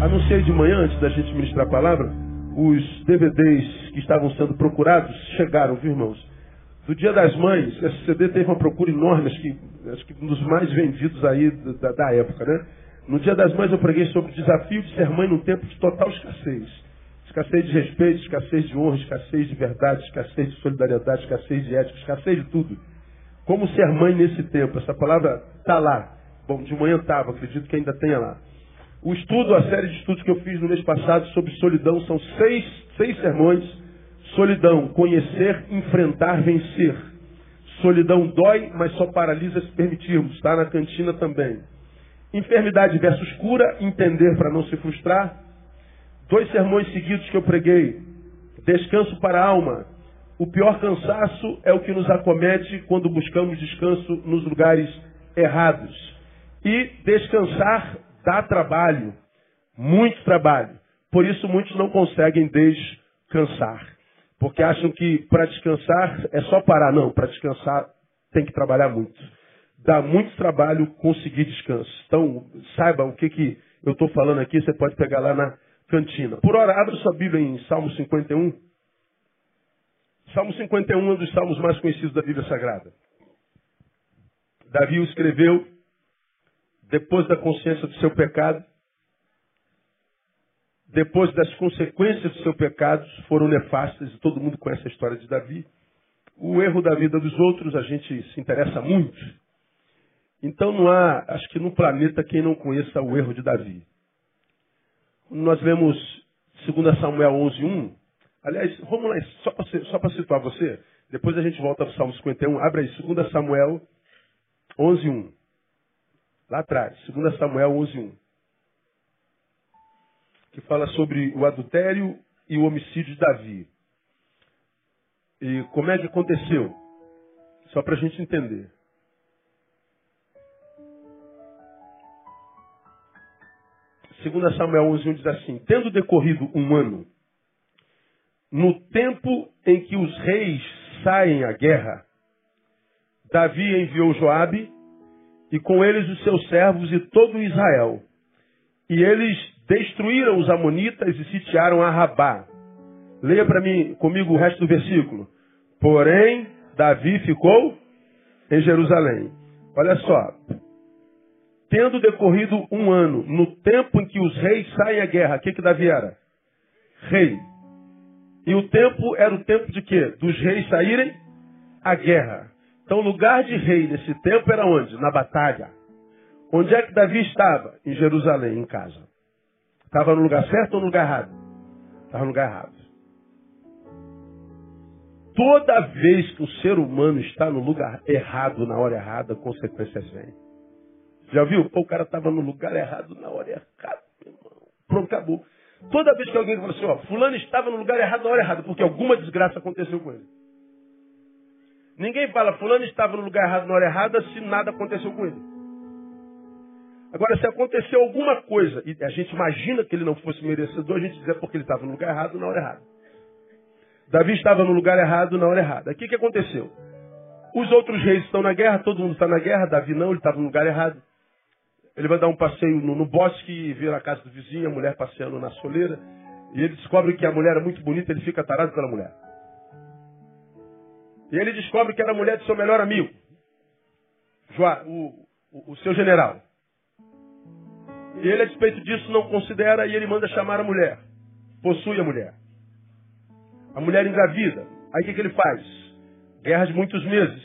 Anunciei de manhã, antes da gente ministrar a palavra, os DVDs que estavam sendo procurados chegaram, viu, irmãos? Do Dia das Mães, esse CD teve uma procura enorme, acho que, acho que um dos mais vendidos aí da, da época, né? No Dia das Mães eu preguei sobre o desafio de ser mãe num tempo de total escassez. Escassez de respeito, escassez de honra, escassez de verdade, escassez de solidariedade, escassez de ética, escassez de tudo. Como ser mãe nesse tempo? Essa palavra está lá. Bom, de manhã estava, acredito que ainda tenha lá. O estudo, a série de estudos que eu fiz no mês passado sobre solidão, são seis, seis sermões. Solidão, conhecer, enfrentar, vencer. Solidão dói, mas só paralisa se permitirmos. Está na cantina também. Enfermidade versus cura, entender para não se frustrar. Dois sermões seguidos que eu preguei. Descanso para a alma. O pior cansaço é o que nos acomete quando buscamos descanso nos lugares errados. E descansar dá trabalho, muito trabalho. Por isso muitos não conseguem descansar. Porque acham que para descansar é só parar. Não, para descansar tem que trabalhar muito. Dá muito trabalho conseguir descanso. Então, saiba o que, que eu estou falando aqui, você pode pegar lá na cantina. Por hora, abra sua Bíblia em Salmo 51. Salmo 51 é um dos salmos mais conhecidos da Bíblia Sagrada. Davi escreveu depois da consciência do seu pecado, depois das consequências do seu pecado foram nefastas, e todo mundo conhece a história de Davi. O erro da vida dos outros a gente se interessa muito. Então não há, acho que no planeta, quem não conheça o erro de Davi. Nós lemos 2 Samuel 11.1. Aliás, vamos lá, só para situar você, depois a gente volta para o Salmo 51. Abre aí, 2 Samuel 11.1. Lá atrás, 2 Samuel 11.1. Que fala sobre o adultério e o homicídio de Davi. E como é que aconteceu? Só para a gente entender. 2 Samuel 11, diz assim: Tendo decorrido um ano, no tempo em que os reis saem à guerra, Davi enviou Joabe e com eles os seus servos e todo Israel. E eles destruíram os amonitas e sitiaram a Rabá. Leia para mim comigo o resto do versículo. Porém, Davi ficou em Jerusalém. Olha só, tendo decorrido um ano, no tempo em que os reis saem à guerra, o que, que Davi era? Rei. E o tempo era o tempo de quê? Dos reis saírem à guerra. Então o lugar de rei nesse tempo era onde? Na batalha. Onde é que Davi estava? Em Jerusalém, em casa. Estava no lugar certo ou no lugar errado? Estava no lugar errado. Toda vez que o ser humano está no lugar errado, na hora errada, consequências vêm. Já viu? Pô, o cara estava no lugar errado na hora errada, irmão. Pronto, acabou. Toda vez que alguém fala assim, ó, fulano estava no lugar errado na hora errada, porque alguma desgraça aconteceu com ele. Ninguém fala, fulano estava no lugar errado na hora errada se nada aconteceu com ele. Agora, se aconteceu alguma coisa, e a gente imagina que ele não fosse merecedor, a gente diz é porque ele estava no lugar errado na hora errada. Davi estava no lugar errado na hora errada. O que, que aconteceu? Os outros reis estão na guerra, todo mundo está na guerra, Davi não, ele estava no lugar errado. Ele vai dar um passeio no, no bosque e vê a casa do vizinho, a mulher passeando na soleira. E ele descobre que a mulher é muito bonita, ele fica tarado pela mulher. E ele descobre que era a mulher de seu melhor amigo, o, o, o seu general. E ele, a despeito disso, não considera e ele manda chamar a mulher. Possui a mulher. A mulher engravida. Aí o que, que ele faz? Guerra de muitos meses.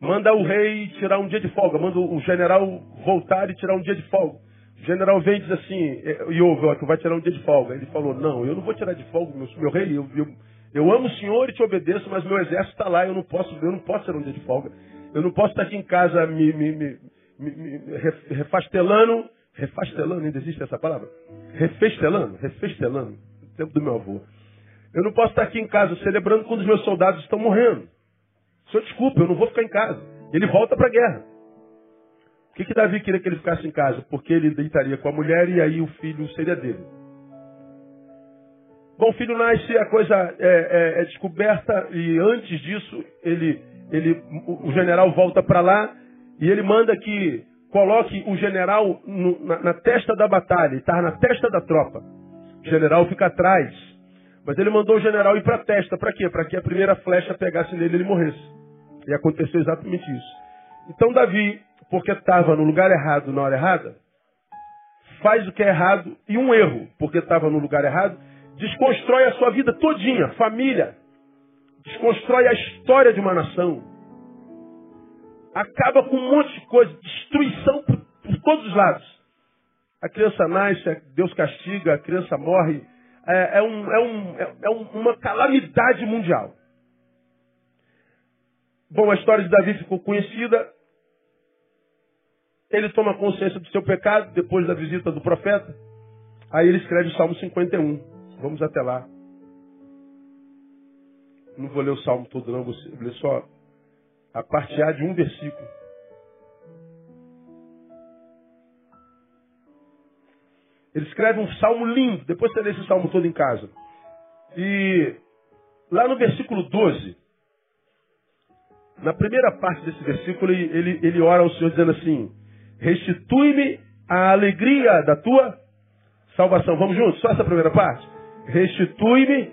Manda o rei tirar um dia de folga, manda o general voltar e tirar um dia de folga. O general vem e diz assim, e ouve, ó, que vai tirar um dia de folga. Ele falou, não, eu não vou tirar de folga, meu, meu rei, eu, eu, eu amo o senhor e te obedeço, mas meu exército está lá, eu não posso, eu não posso tirar um dia de folga. Eu não posso estar aqui em casa me, me, me, me refastelando, refastelando, ainda existe essa palavra? Refestelando, refestelando, no tempo do meu avô. Eu não posso estar aqui em casa celebrando quando os meus soldados estão morrendo. Senhor, desculpa, eu não vou ficar em casa. Ele volta para a guerra. Por que, que Davi queria que ele ficasse em casa? Porque ele deitaria com a mulher e aí o filho seria dele. Bom, o filho nasce, a coisa é, é, é descoberta e antes disso ele, ele, o general volta para lá e ele manda que coloque o general no, na, na, testa da batalha, estava na testa da tropa. O general fica atrás. Mas ele mandou o general ir para a testa. Para quê? Para que a primeira flecha pegasse nele e ele morresse. E aconteceu exatamente isso. Então Davi, porque estava no lugar errado na hora errada, faz o que é errado e um erro, porque estava no lugar errado, desconstrói a sua vida todinha, família, desconstrói a história de uma nação, acaba com um monte de coisa, destruição por, por todos os lados. A criança nasce, Deus castiga, a criança morre, é, é, um, é, um, é, é uma calamidade mundial. Bom, a história de Davi ficou conhecida. Ele toma consciência do seu pecado depois da visita do profeta. Aí ele escreve o Salmo 51. Vamos até lá. Não vou ler o salmo todo, não, vou ler só a parte A de um versículo. Ele escreve um salmo lindo, depois você lê esse salmo todo em casa. E lá no versículo 12, na primeira parte desse versículo, ele, ele ora ao Senhor dizendo assim: Restitui-me a alegria da tua salvação. Vamos juntos? Só essa primeira parte? Restitui-me.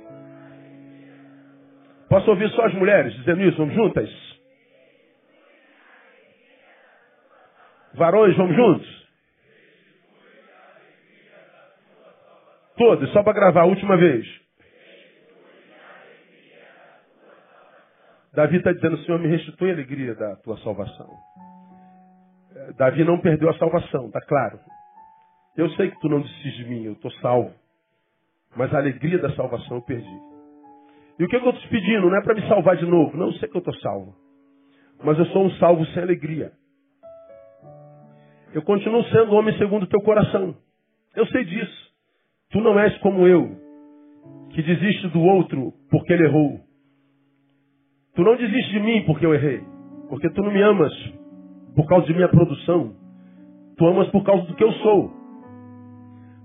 Posso ouvir só as mulheres dizendo isso? Vamos juntas? Varões, vamos juntos? Todos, só para gravar a última vez. Davi está dizendo, Senhor, me restitui a alegria da tua salvação. É, Davi não perdeu a salvação, está claro. Eu sei que tu não desistes de mim, eu estou salvo. Mas a alegria da salvação eu perdi. E o que eu estou te pedindo? Não é para me salvar de novo. Não, eu sei que eu estou salvo. Mas eu sou um salvo sem alegria. Eu continuo sendo homem segundo o teu coração. Eu sei disso. Tu não és como eu, que desiste do outro porque ele errou. Tu não desiste de mim porque eu errei. Porque tu não me amas por causa de minha produção. Tu amas por causa do que eu sou.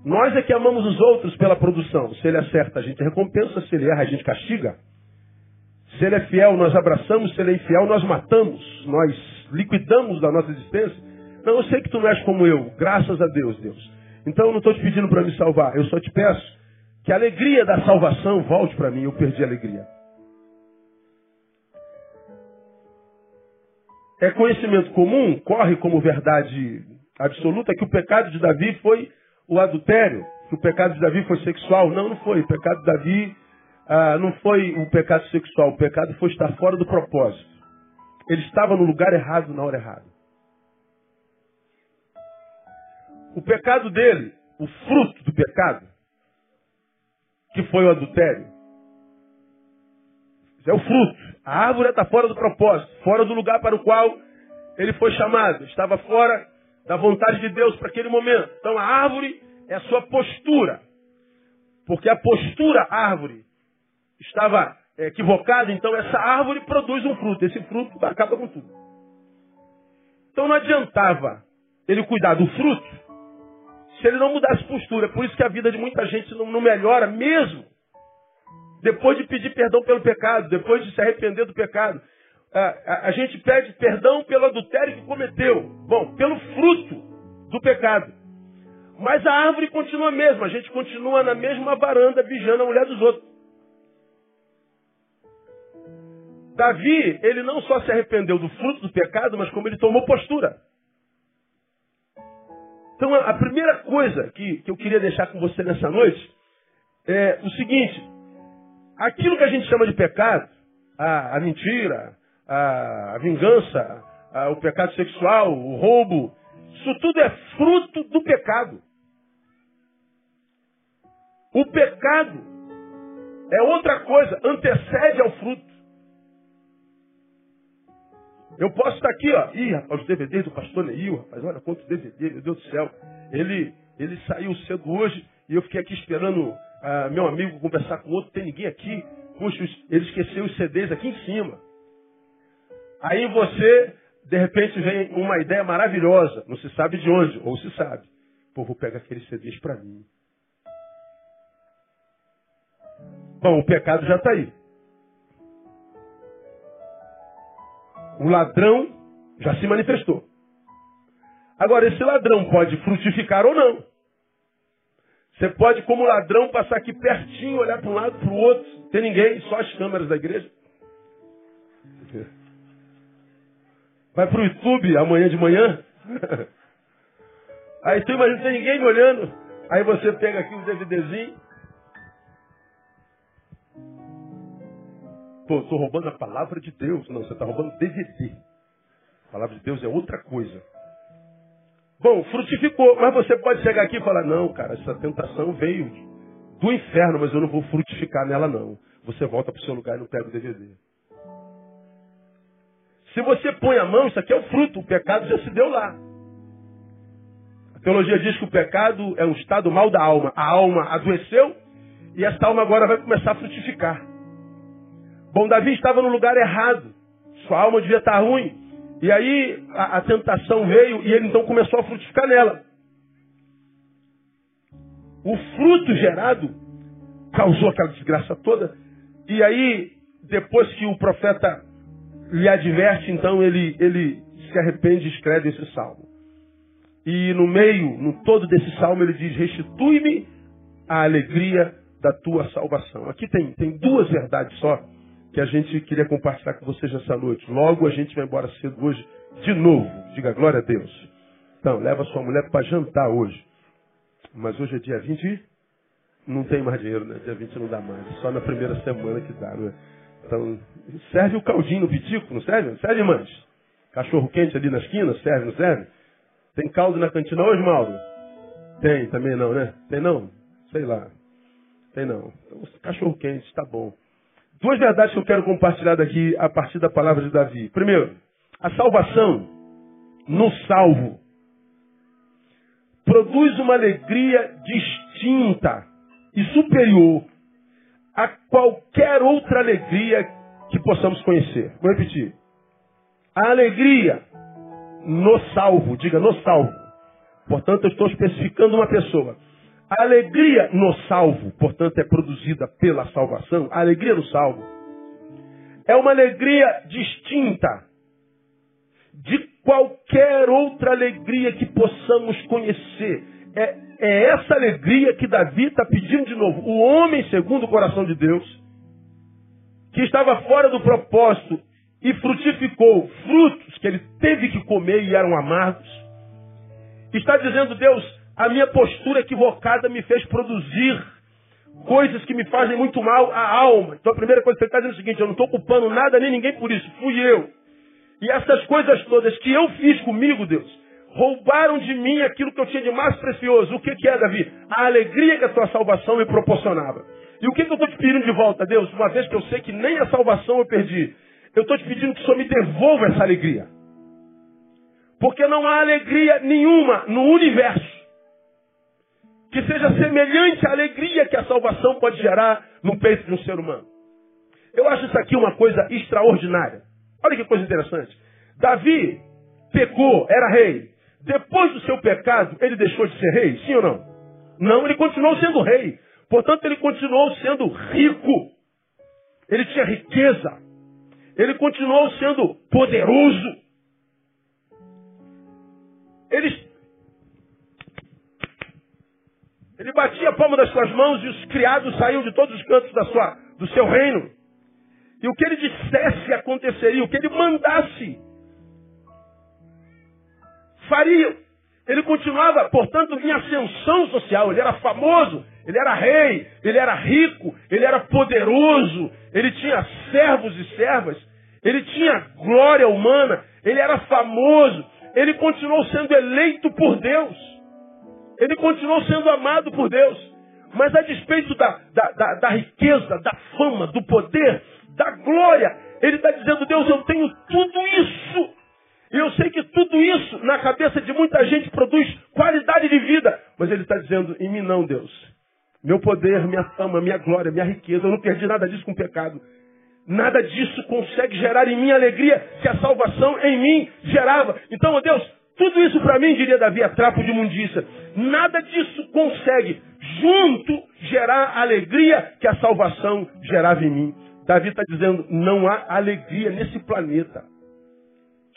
Nós é que amamos os outros pela produção. Se ele acerta, a gente recompensa. Se ele erra, a gente castiga. Se ele é fiel, nós abraçamos. Se ele é infiel, nós matamos. Nós liquidamos da nossa existência. Não, eu sei que tu não és como eu. Graças a Deus, Deus. Então eu não estou te pedindo para me salvar. Eu só te peço que a alegria da salvação volte para mim. Eu perdi a alegria. é conhecimento comum, corre como verdade absoluta, que o pecado de Davi foi o adultério, que o pecado de Davi foi sexual. Não, não foi. O pecado de Davi ah, não foi o pecado sexual. O pecado foi estar fora do propósito. Ele estava no lugar errado na hora errada. O pecado dele, o fruto do pecado, que foi o adultério, é o fruto. A árvore está fora do propósito, fora do lugar para o qual ele foi chamado. Estava fora da vontade de Deus para aquele momento. Então a árvore é a sua postura. Porque a postura árvore estava equivocada, então essa árvore produz um fruto. Esse fruto acaba com tudo. Então não adiantava ele cuidar do fruto se ele não mudasse postura. Por isso que a vida de muita gente não, não melhora mesmo depois de pedir perdão pelo pecado, depois de se arrepender do pecado. A, a, a gente pede perdão pelo adultério que cometeu. Bom, pelo fruto do pecado. Mas a árvore continua a mesma. A gente continua na mesma varanda vigiando a mulher dos outros. Davi, ele não só se arrependeu do fruto do pecado, mas como ele tomou postura. Então, a primeira coisa que, que eu queria deixar com você nessa noite é o seguinte: Aquilo que a gente chama de pecado, a, a mentira, a, vingança, a, o pecado sexual, o roubo, isso tudo é fruto do pecado. O pecado é outra coisa, antecede ao fruto. Eu posso estar aqui, ó. Ih, rapaz, os DVDs do pastor Neil, rapaz, olha quanto DVD, meu Deus do céu. Ele, ele saiu cedo hoje e eu fiquei aqui esperando ah, meu amigo conversar com outro, tem ninguém aqui. Puxa, ele esqueceu os CDs aqui em cima. Aí você, de repente, vem uma ideia maravilhosa. Não se sabe de onde, ou se sabe. Pô, vou pegar aqueles CDs para mim. Bom, o pecado já está aí. O ladrão já se manifestou. Agora, esse ladrão pode frutificar ou não. Você pode, como ladrão, passar aqui pertinho, olhar para um lado, para o outro, tem ninguém, só as câmeras da igreja. Vai para o YouTube amanhã de manhã. Aí tu imagina, tem ninguém me olhando. Aí você pega aqui um DVDzinho. Pô, estou roubando a palavra de Deus. Não, você está roubando DVD. A palavra de Deus é outra coisa. Bom, frutificou, mas você pode chegar aqui e falar, não, cara, essa tentação veio do inferno, mas eu não vou frutificar nela, não. Você volta para o seu lugar e não pega o DVD. Se você põe a mão, isso aqui é o fruto, o pecado já se deu lá. A teologia diz que o pecado é um estado mal da alma. A alma adoeceu e essa alma agora vai começar a frutificar. Bom, Davi estava no lugar errado. Sua alma devia estar ruim. E aí a, a tentação veio e ele então começou a frutificar nela. O fruto gerado causou aquela desgraça toda. E aí, depois que o profeta lhe adverte, então ele, ele se arrepende e escreve esse salmo. E no meio, no todo desse salmo, ele diz: Restitui-me a alegria da tua salvação. Aqui tem, tem duas verdades só que a gente queria compartilhar com vocês essa noite. Logo a gente vai embora cedo hoje de novo. Diga glória a Deus. Então, leva sua mulher para jantar hoje. Mas hoje é dia 20 não tem mais dinheiro, né? Dia 20 não dá mais. Só na primeira semana que dá, né? Então, serve o caldinho no pitico, não serve? Serve, mães? Cachorro quente ali na esquina, serve, não serve? Tem caldo na cantina hoje, Mauro? Tem, também não, né? Tem não? Sei lá. Tem não. Então, cachorro quente, tá bom. Duas verdades que eu quero compartilhar daqui a partir da palavra de Davi. Primeiro, a salvação no salvo produz uma alegria distinta e superior a qualquer outra alegria que possamos conhecer. Vou repetir. A alegria no salvo, diga no salvo. Portanto, eu estou especificando uma pessoa. A alegria no salvo, portanto, é produzida pela salvação. A alegria no salvo é uma alegria distinta de qualquer outra alegria que possamos conhecer. É, é essa alegria que Davi está pedindo de novo. O homem, segundo o coração de Deus, que estava fora do propósito e frutificou frutos que ele teve que comer e eram amargos, está dizendo, Deus, a minha postura equivocada me fez produzir coisas que me fazem muito mal à alma. Então a primeira coisa que ele está dizendo é o seguinte, eu não estou culpando nada nem ninguém por isso, fui eu. E essas coisas todas que eu fiz comigo, Deus, roubaram de mim aquilo que eu tinha de mais precioso. O que, que é, Davi? A alegria que a tua salvação me proporcionava. E o que, que eu estou te pedindo de volta, Deus? Uma vez que eu sei que nem a salvação eu perdi, eu estou te pedindo que o Senhor me devolva essa alegria. Porque não há alegria nenhuma no universo que seja semelhante à alegria que a salvação pode gerar no peito de um ser humano. Eu acho isso aqui uma coisa extraordinária. Olha que coisa interessante. Davi pecou, era rei. Depois do seu pecado, ele deixou de ser rei? Sim ou não? Não, ele continuou sendo rei. Portanto, ele continuou sendo rico. Ele tinha riqueza. Ele continuou sendo poderoso. Ele Ele batia a palma das suas mãos e os criados saíam de todos os cantos da sua, do seu reino. E o que ele dissesse aconteceria, o que ele mandasse, faria. Ele continuava, portanto, em ascensão social. Ele era famoso, ele era rei, ele era rico, ele era poderoso, ele tinha servos e servas, ele tinha glória humana, ele era famoso, ele continuou sendo eleito por Deus. Ele continuou sendo amado por Deus. Mas a despeito da, da, da, da riqueza, da fama, do poder, da glória, ele está dizendo, Deus, eu tenho tudo isso. E eu sei que tudo isso, na cabeça de muita gente, produz qualidade de vida. Mas ele está dizendo, em mim não, Deus. Meu poder, minha fama, minha glória, minha riqueza, eu não perdi nada disso com pecado. Nada disso consegue gerar em mim a alegria que a salvação em mim gerava. Então, Deus, tudo isso para mim, diria Davi, é trapo de imundícia. Nada disso consegue, junto, gerar a alegria que a salvação gerava em mim. Davi está dizendo, não há alegria nesse planeta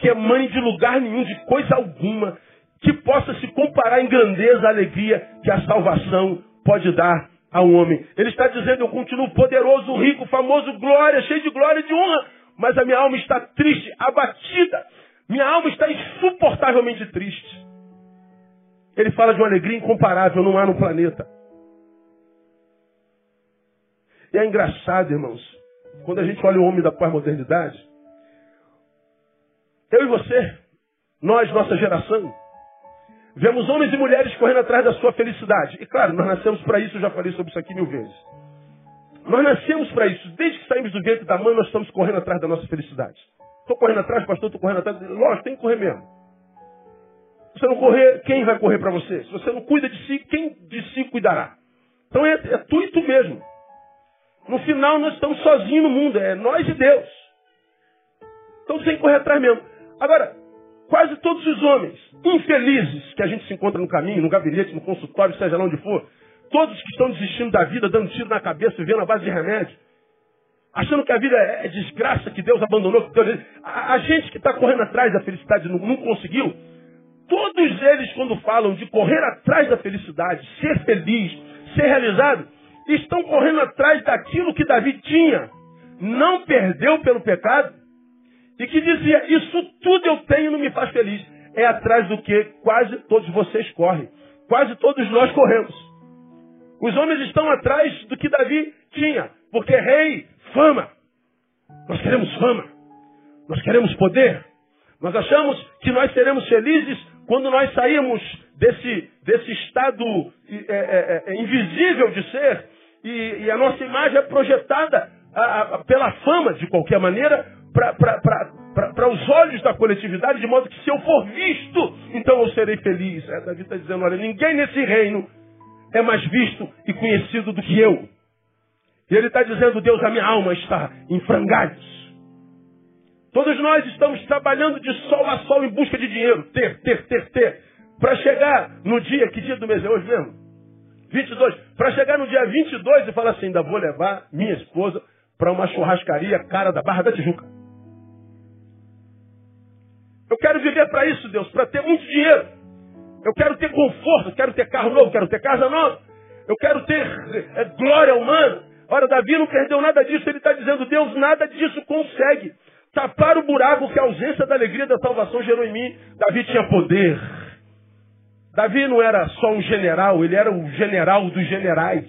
que emane de lugar nenhum, de coisa alguma, que possa se comparar em grandeza a alegria que a salvação pode dar ao homem. Ele está dizendo, eu continuo poderoso, rico, famoso, glória, cheio de glória e de honra, mas a minha alma está triste, abatida. Minha alma está insuportavelmente triste. Ele fala de uma alegria incomparável, não há no planeta. E é engraçado, irmãos, quando a gente olha o homem da pós-modernidade, eu e você, nós, nossa geração, vemos homens e mulheres correndo atrás da sua felicidade. E claro, nós nascemos para isso, eu já falei sobre isso aqui mil vezes. Nós nascemos para isso. Desde que saímos do ventre da mãe, nós estamos correndo atrás da nossa felicidade. Estou correndo atrás, pastor, estou correndo atrás. Lógico, tem que correr mesmo. Se você não correr, quem vai correr para você? Se você não cuida de si, quem de si cuidará? Então é, é tu e tu mesmo. No final, nós estamos sozinhos no mundo. É nós e Deus. Então você tem que correr atrás mesmo. Agora, quase todos os homens infelizes que a gente se encontra no caminho, no gabinete, no consultório, seja lá onde for, todos que estão desistindo da vida, dando tiro na cabeça, vivendo a base de remédio, achando que a vida é desgraça, que Deus abandonou, que Deus... A, a gente que está correndo atrás da felicidade não, não conseguiu, todos eles, quando falam de correr atrás da felicidade, ser feliz, ser realizado, estão correndo atrás daquilo que Davi tinha, não perdeu pelo pecado, e que dizia: Isso tudo eu tenho e não me faz feliz. É atrás do que quase todos vocês correm. Quase todos nós corremos. Os homens estão atrás do que Davi tinha. Porque rei, fama. Nós queremos fama. Nós queremos poder. Nós achamos que nós seremos felizes quando nós sairmos desse, desse estado é, é, é, invisível de ser e, e, a nossa imagem é projetada a, a, pela fama, de qualquer maneira, para os olhos da coletividade, de modo que se eu for visto, então eu serei feliz. É, Davi está dizendo, olha, ninguém nesse reino é mais visto e conhecido do que eu. E ele está dizendo, Deus, a minha alma está em frangalhos. Todos nós estamos trabalhando de sol a sol em busca de dinheiro. Ter, ter, ter, ter. Para chegar no dia, que dia do mês é hoje mesmo? 22. Para chegar no dia 22 e falar assim, ainda vou levar minha esposa para uma churrascaria cara da Barra da Tijuca. Eu quero viver para isso, Deus, para ter muito dinheiro. Eu quero ter conforto, quero ter carro novo, quero ter casa nova. Eu quero ter é, glória humana. Ora, Davi não perdeu nada disso. Ele está dizendo, Deus, nada disso consegue tapar o buraco que a ausência da alegria da salvação gerou em mim. Davi tinha poder. Davi não era só um general, ele era o general dos generais.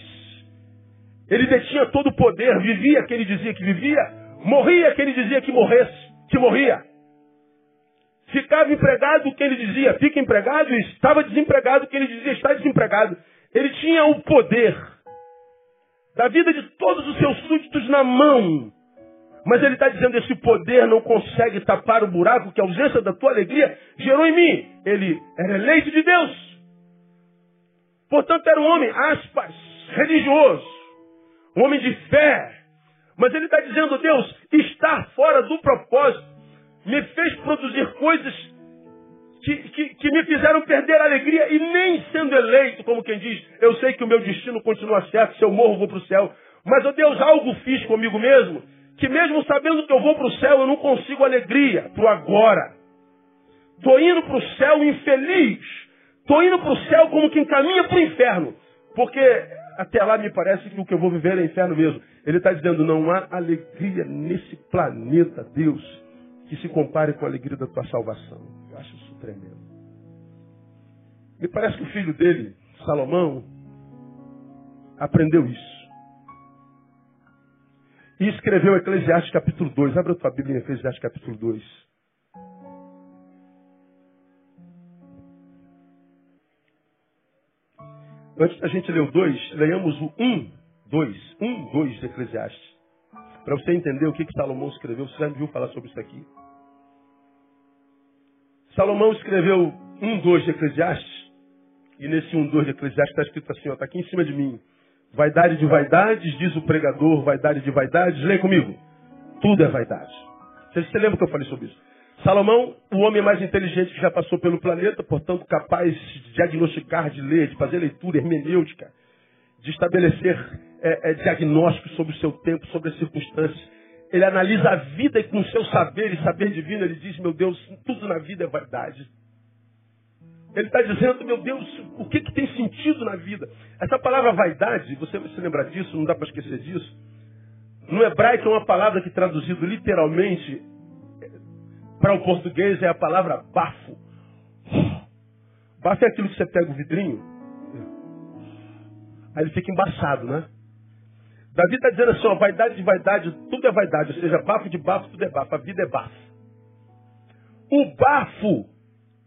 Ele detinha todo o poder, vivia que ele dizia que vivia, morria que ele dizia que morresse, que morria. Ficava empregado o que ele dizia, fica empregado, e estava desempregado o que ele dizia, está desempregado. Ele tinha o poder da vida de todos os seus súditos na mão. Mas ele está dizendo, esse poder não consegue tapar o buraco que a ausência da tua alegria gerou em mim. Ele era eleito de Deus. Portanto, era um homem, aspas, religioso. Um homem de fé. Mas ele está dizendo, Deus, estar fora do propósito me fez produzir coisas que, que, que, me fizeram perder a alegria e nem sendo eleito, como quem diz, eu sei que o meu destino continua certo, se eu morro vou para o céu. Mas, oh Deus, algo fiz comigo mesmo, que mesmo sabendo que eu vou para o céu, eu não consigo alegria para o agora. Estou indo para o céu infeliz. Estou indo para o céu como quem caminha para o inferno. Porque até lá me parece que o que eu vou viver é inferno mesmo. Ele está dizendo, não há alegria nesse planeta, Deus que se compare com a alegria da tua salvação. Eu acho isso tremendo. Me parece que o filho dele, Salomão, aprendeu isso. E escreveu Eclesiastes capítulo 2. Abre a tua Bíblia em Eclesiastes capítulo 2. Antes da gente ler o 2, leiamos o 1, 2. 1, 2 de Eclesiastes. Para você entender o que, que Salomão escreveu, você já me viu falar sobre isso aqui. Salomão escreveu um, dois de Eclesiastes, e nesse um, dois de Eclesiastes está escrito assim, está aqui em cima de mim. Vaidade de vaidades, diz o pregador, vaidade de vaidades, leia comigo. Tudo é vaidade. Você, você lembra que eu falei sobre isso? Salomão, o homem mais inteligente que já passou pelo planeta, portanto capaz de diagnosticar, de ler, de fazer leitura hermenêutica, de estabelecer é, é, diagnósticos sobre o seu tempo, sobre as circunstâncias ele analisa a vida e com seu saber e saber divino, ele diz, meu Deus, tudo na vida é vaidade. Ele está dizendo, meu Deus, o que, que tem sentido na vida? Essa palavra vaidade, você vai se lembrar disso, não dá para esquecer disso. No hebraico é uma palavra que traduzido literalmente para o português é a palavra bafo. Bafo é aquilo que você pega o vidrinho, aí ele fica embaçado, né? Davi está dizendo assim, ó, vaidade de vaidade, tudo é vaidade, ou seja, bafo de bafo, tudo é bafo, a vida é bafo. O bafo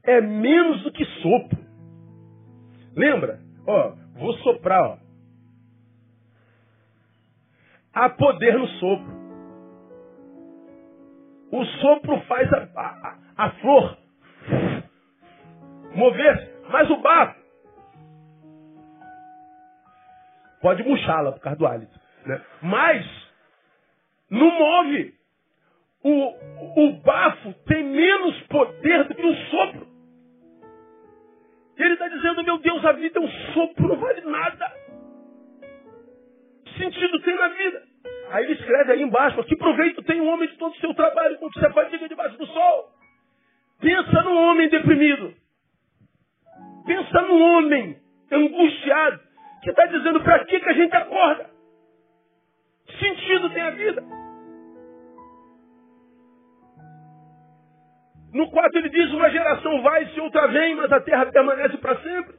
é menos do que sopro. Lembra? Ó, vou soprar, ó. Há poder no sopro. O sopro faz a, a, a flor mover-se, mas o bafo pode murchá-la por causa do hálito. Né? Mas não move. O, o bafo tem menos poder do que o sopro. Ele está dizendo, meu Deus, a vida é um sopro, não vale nada. Que sentido tem na vida? Aí ele escreve aí embaixo, que proveito tem um homem de todo o seu trabalho com que se fadiga debaixo do sol. Pensa no homem deprimido. Pensa no homem angustiado, que está dizendo para que, que a gente acorda? Sentido tem a vida? No 4 ele diz, uma geração vai e outra vem, mas a terra permanece para sempre.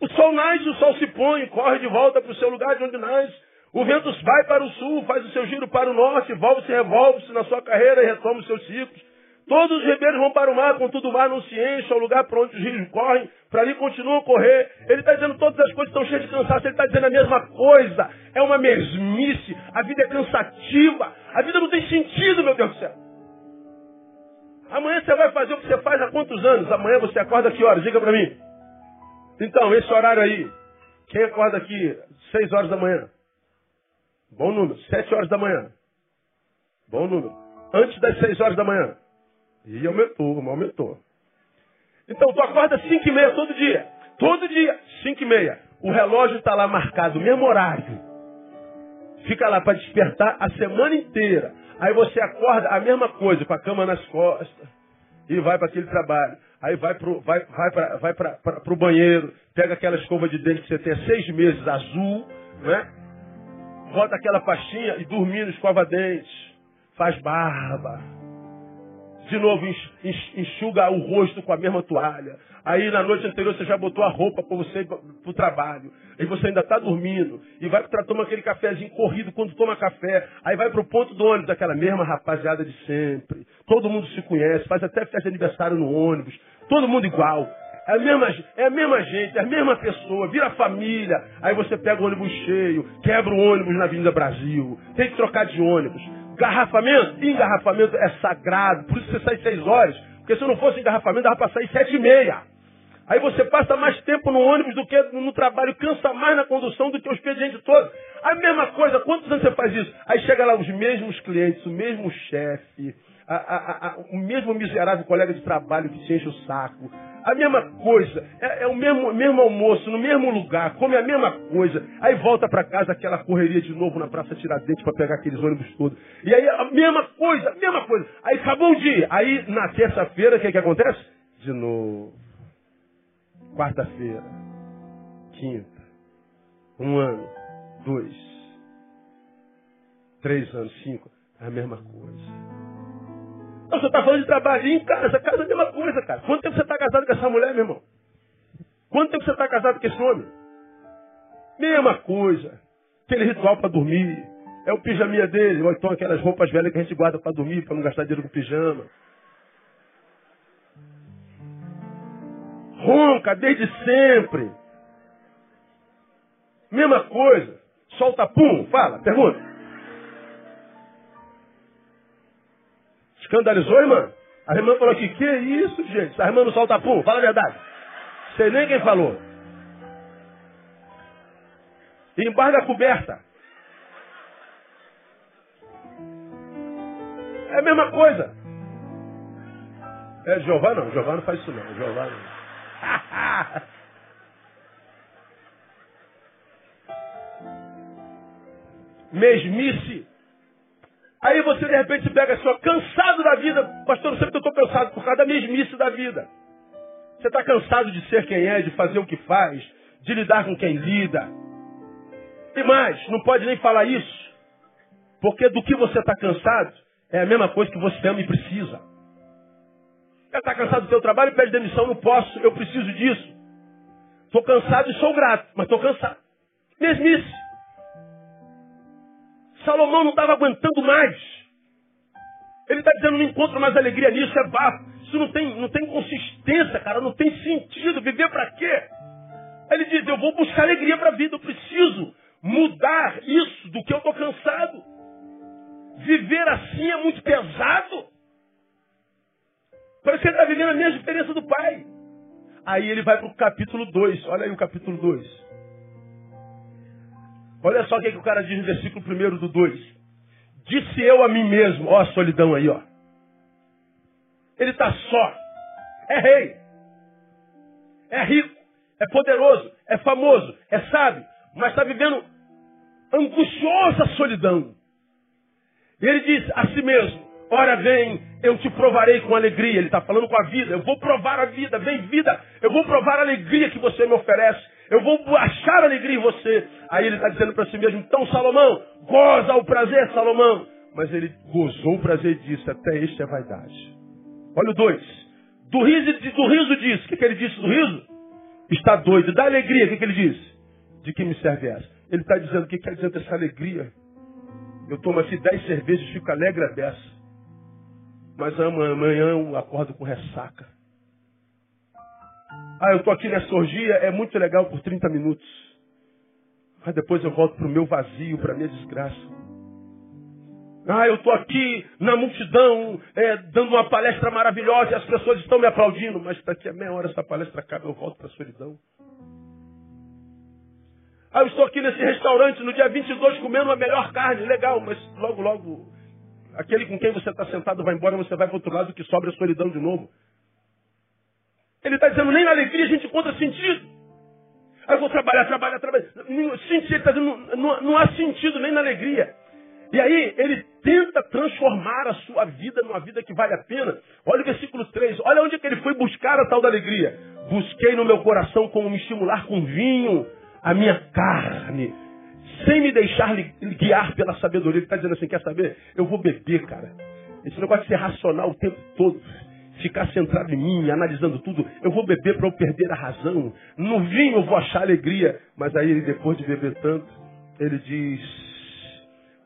O sol nasce, o sol se põe, corre de volta para o seu lugar de onde nasce. O vento vai para o sul, faz o seu giro para o norte, volve-se, revolve-se na sua carreira e retoma os seus ciclos. Todos os ribeiros vão para o mar, contudo o mar não se enche, ao lugar para onde os rios correm, para ali continuam a correr. Ele está dizendo todas as coisas estão cheias de cansaço, ele está dizendo a mesma coisa. É uma mesmice, a vida é cansativa, a vida não tem sentido, meu Deus do céu. Amanhã você vai fazer o que você faz há quantos anos? Amanhã você acorda que horas? Diga para mim. Então, esse horário aí. Quem acorda aqui? Seis horas da manhã. Bom número. Sete horas da manhã. Bom número. Antes das seis horas da manhã. E aumentou, aumentou. Então, tu acorda cinco e meia todo dia. Todo dia, cinco e meia. O relógio está lá marcado, mesmo horário. Fica lá para despertar a semana inteira. Aí você acorda a mesma coisa, com a cama nas costas, e vai para aquele trabalho. Aí vai para vai, vai vai banheiro, pega aquela escova de dente que você tem há seis meses, azul, né? Bota aquela pastinha e dormindo, escova dente, faz barba. De novo, enxuga o rosto com a mesma toalha. Aí na noite anterior você já botou a roupa para você para o trabalho. Aí você ainda está dormindo. E vai para tomar aquele cafezinho corrido quando toma café. Aí vai para o ponto do ônibus, aquela mesma rapaziada de sempre. Todo mundo se conhece, faz até festa de aniversário no ônibus. Todo mundo igual. É a, mesma, é a mesma gente, é a mesma pessoa, vira família. Aí você pega o ônibus cheio, quebra o ônibus na Avenida Brasil. Tem que trocar de ônibus. Garrafamento? Engarrafamento é sagrado. Por isso você sai seis horas. Porque se não fosse engarrafamento, dava para sair sete e meia. Aí você passa mais tempo no ônibus do que no trabalho, cansa mais na condução do que o expediente todo. A mesma coisa, quantos anos você faz isso? Aí chega lá os mesmos clientes, o mesmo chefe, a, a, a, o mesmo miserável colega de trabalho que te enche o saco. A mesma coisa, é, é o mesmo, mesmo almoço, no mesmo lugar, come a mesma coisa. Aí volta para casa aquela correria de novo na Praça Tiradentes para pegar aqueles ônibus todos. E aí a mesma coisa, a mesma coisa. Aí acabou o dia. Aí na terça-feira, o que, que acontece? De novo quarta-feira, quinta, um ano, dois, três anos, cinco, é a mesma coisa. Você está falando de trabalho em casa, casa é a mesma coisa, cara. Quanto tempo você está casado com essa mulher, meu irmão? Quanto tempo você está casado com esse homem? Mesma coisa. Aquele ritual para dormir. É o pijaminha dele, ou então aquelas roupas velhas que a gente guarda para dormir, para não gastar dinheiro com pijama. ronca desde sempre. Mesma coisa. Solta pum, fala, pergunta. Escandalizou, irmã? A irmã falou aqui, que isso, gente? A irmã não solta pum, fala a verdade. Sei nem quem falou. Embarga a coberta. É a mesma coisa. É Jeová não, Jeová não faz isso não. Jeová não. Mesmice. Aí você de repente pega assim, ó, cansado da vida. Pastor, eu sempre estou cansado por causa da mesmice da vida. Você está cansado de ser quem é, de fazer o que faz, de lidar com quem lida. E mais, não pode nem falar isso. Porque do que você está cansado é a mesma coisa que você ama e precisa. Você está cansado do seu trabalho e pede demissão, não posso, eu preciso disso. Estou cansado e sou grato, mas estou cansado. Mesmice. Salomão não estava aguentando mais. Ele está dizendo, não encontro mais alegria nisso, é bafo. Isso não tem, não tem consistência, cara, não tem sentido. Viver para quê? Ele diz, eu vou buscar alegria para a vida, eu preciso mudar isso do que eu estou cansado. Viver assim é muito pesado. Parece que ele está vivendo a mesma experiência do pai. Aí ele vai para o capítulo 2. Olha aí o capítulo 2. Olha só o que, que o cara diz no versículo 1 do 2. Disse eu a mim mesmo, ó a solidão aí, ó. Ele está só. É rei. É rico. É poderoso. É famoso. É sábio. Mas está vivendo angustiosa solidão. Ele diz a si mesmo: Ora vem, eu te provarei com alegria. Ele está falando com a vida. Eu vou provar a vida. Vem vida. Eu vou provar a alegria que você me oferece. Eu vou achar alegria em você. Aí ele está dizendo para si mesmo, então Salomão, goza o prazer, Salomão. Mas ele gozou o prazer e disse, até este é vaidade. Olha o dois. Do riso, do riso disse. O que, que ele disse do riso? Está doido. Da alegria, o que, que ele disse? De que me serve essa? Ele está dizendo, o que quer dizer essa alegria? Eu tomo aqui dez cervejas e fico alegre a dessa. Mas amanhã eu acordo com ressaca. Ah, eu estou aqui nessa orgia, é muito legal por 30 minutos. Mas depois eu volto para o meu vazio, para a minha desgraça. Ah, eu estou aqui na multidão, é, dando uma palestra maravilhosa e as pessoas estão me aplaudindo. Mas daqui a meia hora essa palestra acaba, eu volto para a solidão. Ah, eu estou aqui nesse restaurante no dia 22 comendo a melhor carne, legal, mas logo, logo, aquele com quem você está sentado vai embora, você vai para outro lado que sobra a solidão de novo. Ele está dizendo, nem na alegria a gente encontra sentido. Aí eu vou trabalhar, trabalhar, trabalhar. Sentido, ele está dizendo, não, não há sentido nem na alegria. E aí ele tenta transformar a sua vida numa vida que vale a pena. Olha o versículo 3. Olha onde é que ele foi buscar a tal da alegria. Busquei no meu coração como me estimular com vinho a minha carne. Sem me deixar guiar pela sabedoria. Ele está dizendo assim, quer saber? Eu vou beber, cara. Esse negócio de ser racional o tempo todo ficar centrado em mim, analisando tudo. Eu vou beber para eu perder a razão. No vinho eu vou achar alegria. Mas aí, depois de beber tanto, ele diz: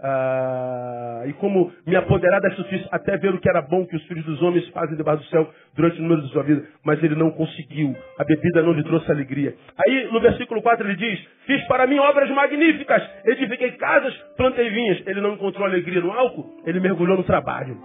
ah, E como me apoderar da justiça, até ver o que era bom que os filhos dos homens fazem debaixo do céu durante o número de sua vida. Mas ele não conseguiu. A bebida não lhe trouxe alegria. Aí, no versículo 4, ele diz: Fiz para mim obras magníficas, edifiquei casas, plantei vinhas. Ele não encontrou alegria no álcool, ele mergulhou no trabalho.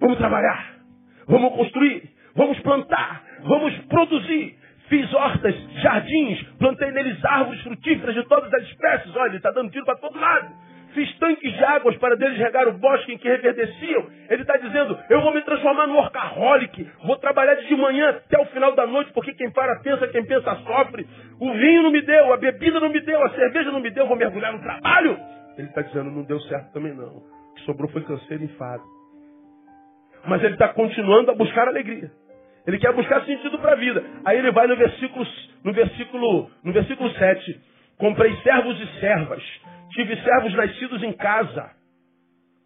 Vamos trabalhar. Vamos construir, vamos plantar, vamos produzir. Fiz hortas, jardins, plantei neles árvores frutíferas de todas as espécies. Olha, ele está dando tiro para todo lado. Fiz tanques de águas para deles regar o bosque em que reverdeciam. Ele está dizendo, eu vou me transformar num workaholic. Vou trabalhar de manhã até o final da noite, porque quem para pensa, quem pensa sofre. O vinho não me deu, a bebida não me deu, a cerveja não me deu, vou mergulhar no trabalho. Ele está dizendo, não deu certo também não. O que sobrou foi canseiro e enfado. Mas ele está continuando a buscar alegria. Ele quer buscar sentido para a vida. Aí ele vai no versículo, no versículo, no versículo 7. Comprei servos e servas. Tive servos nascidos em casa.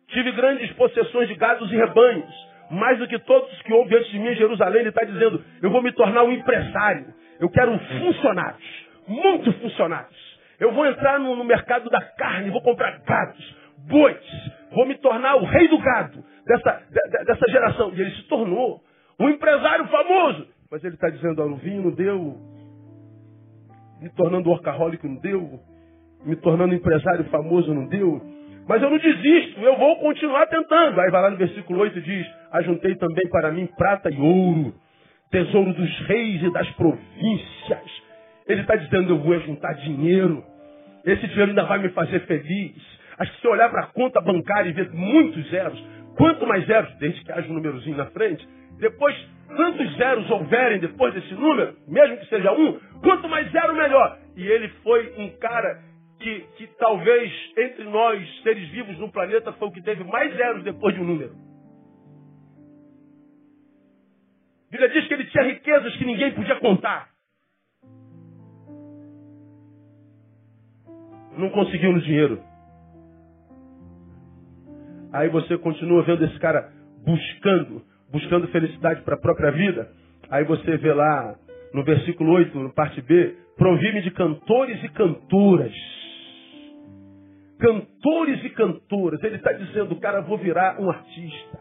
Tive grandes possessões de gados e rebanhos. Mais do que todos que houve antes de mim em Jerusalém, ele está dizendo, eu vou me tornar um empresário. Eu quero funcionários. Muito funcionários. Eu vou entrar no, no mercado da carne, vou comprar gados, bois. Vou me tornar o rei do gado dessa, dessa geração. E ele se tornou um empresário famoso. Mas ele está dizendo, ó, o vinho não deu. Me tornando workaholic não deu. Me tornando empresário famoso não deu. Mas eu não desisto, eu vou continuar tentando. Aí vai lá no versículo 8 e diz, ajuntei também para mim prata e ouro, tesouro dos reis e das províncias. Ele está dizendo, eu vou juntar dinheiro. Esse dinheiro ainda vai me fazer feliz. Acho que se olhar para a conta bancária e ver muitos zeros, Quanto mais zeros, desde que haja um númerozinho na frente, depois, quantos zeros houverem depois desse número, mesmo que seja um, quanto mais zero, melhor. E ele foi um cara que, que talvez entre nós, seres vivos no planeta, foi o que teve mais zeros depois de um número. Bíblia diz que ele tinha riquezas que ninguém podia contar. Não conseguiu no dinheiro. Aí você continua vendo esse cara buscando, buscando felicidade para a própria vida. Aí você vê lá no versículo 8, no parte B, provi-me de cantores e cantoras. Cantores e cantoras. Ele está dizendo, cara, vou virar um artista.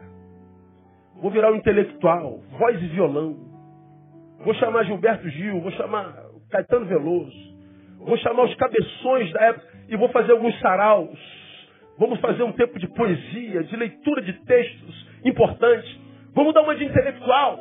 Vou virar um intelectual, voz e violão. Vou chamar Gilberto Gil, vou chamar Caetano Veloso. Vou chamar os cabeções da época e vou fazer alguns saraus. Vamos fazer um tempo de poesia, de leitura de textos importantes. Vamos dar uma de intelectual.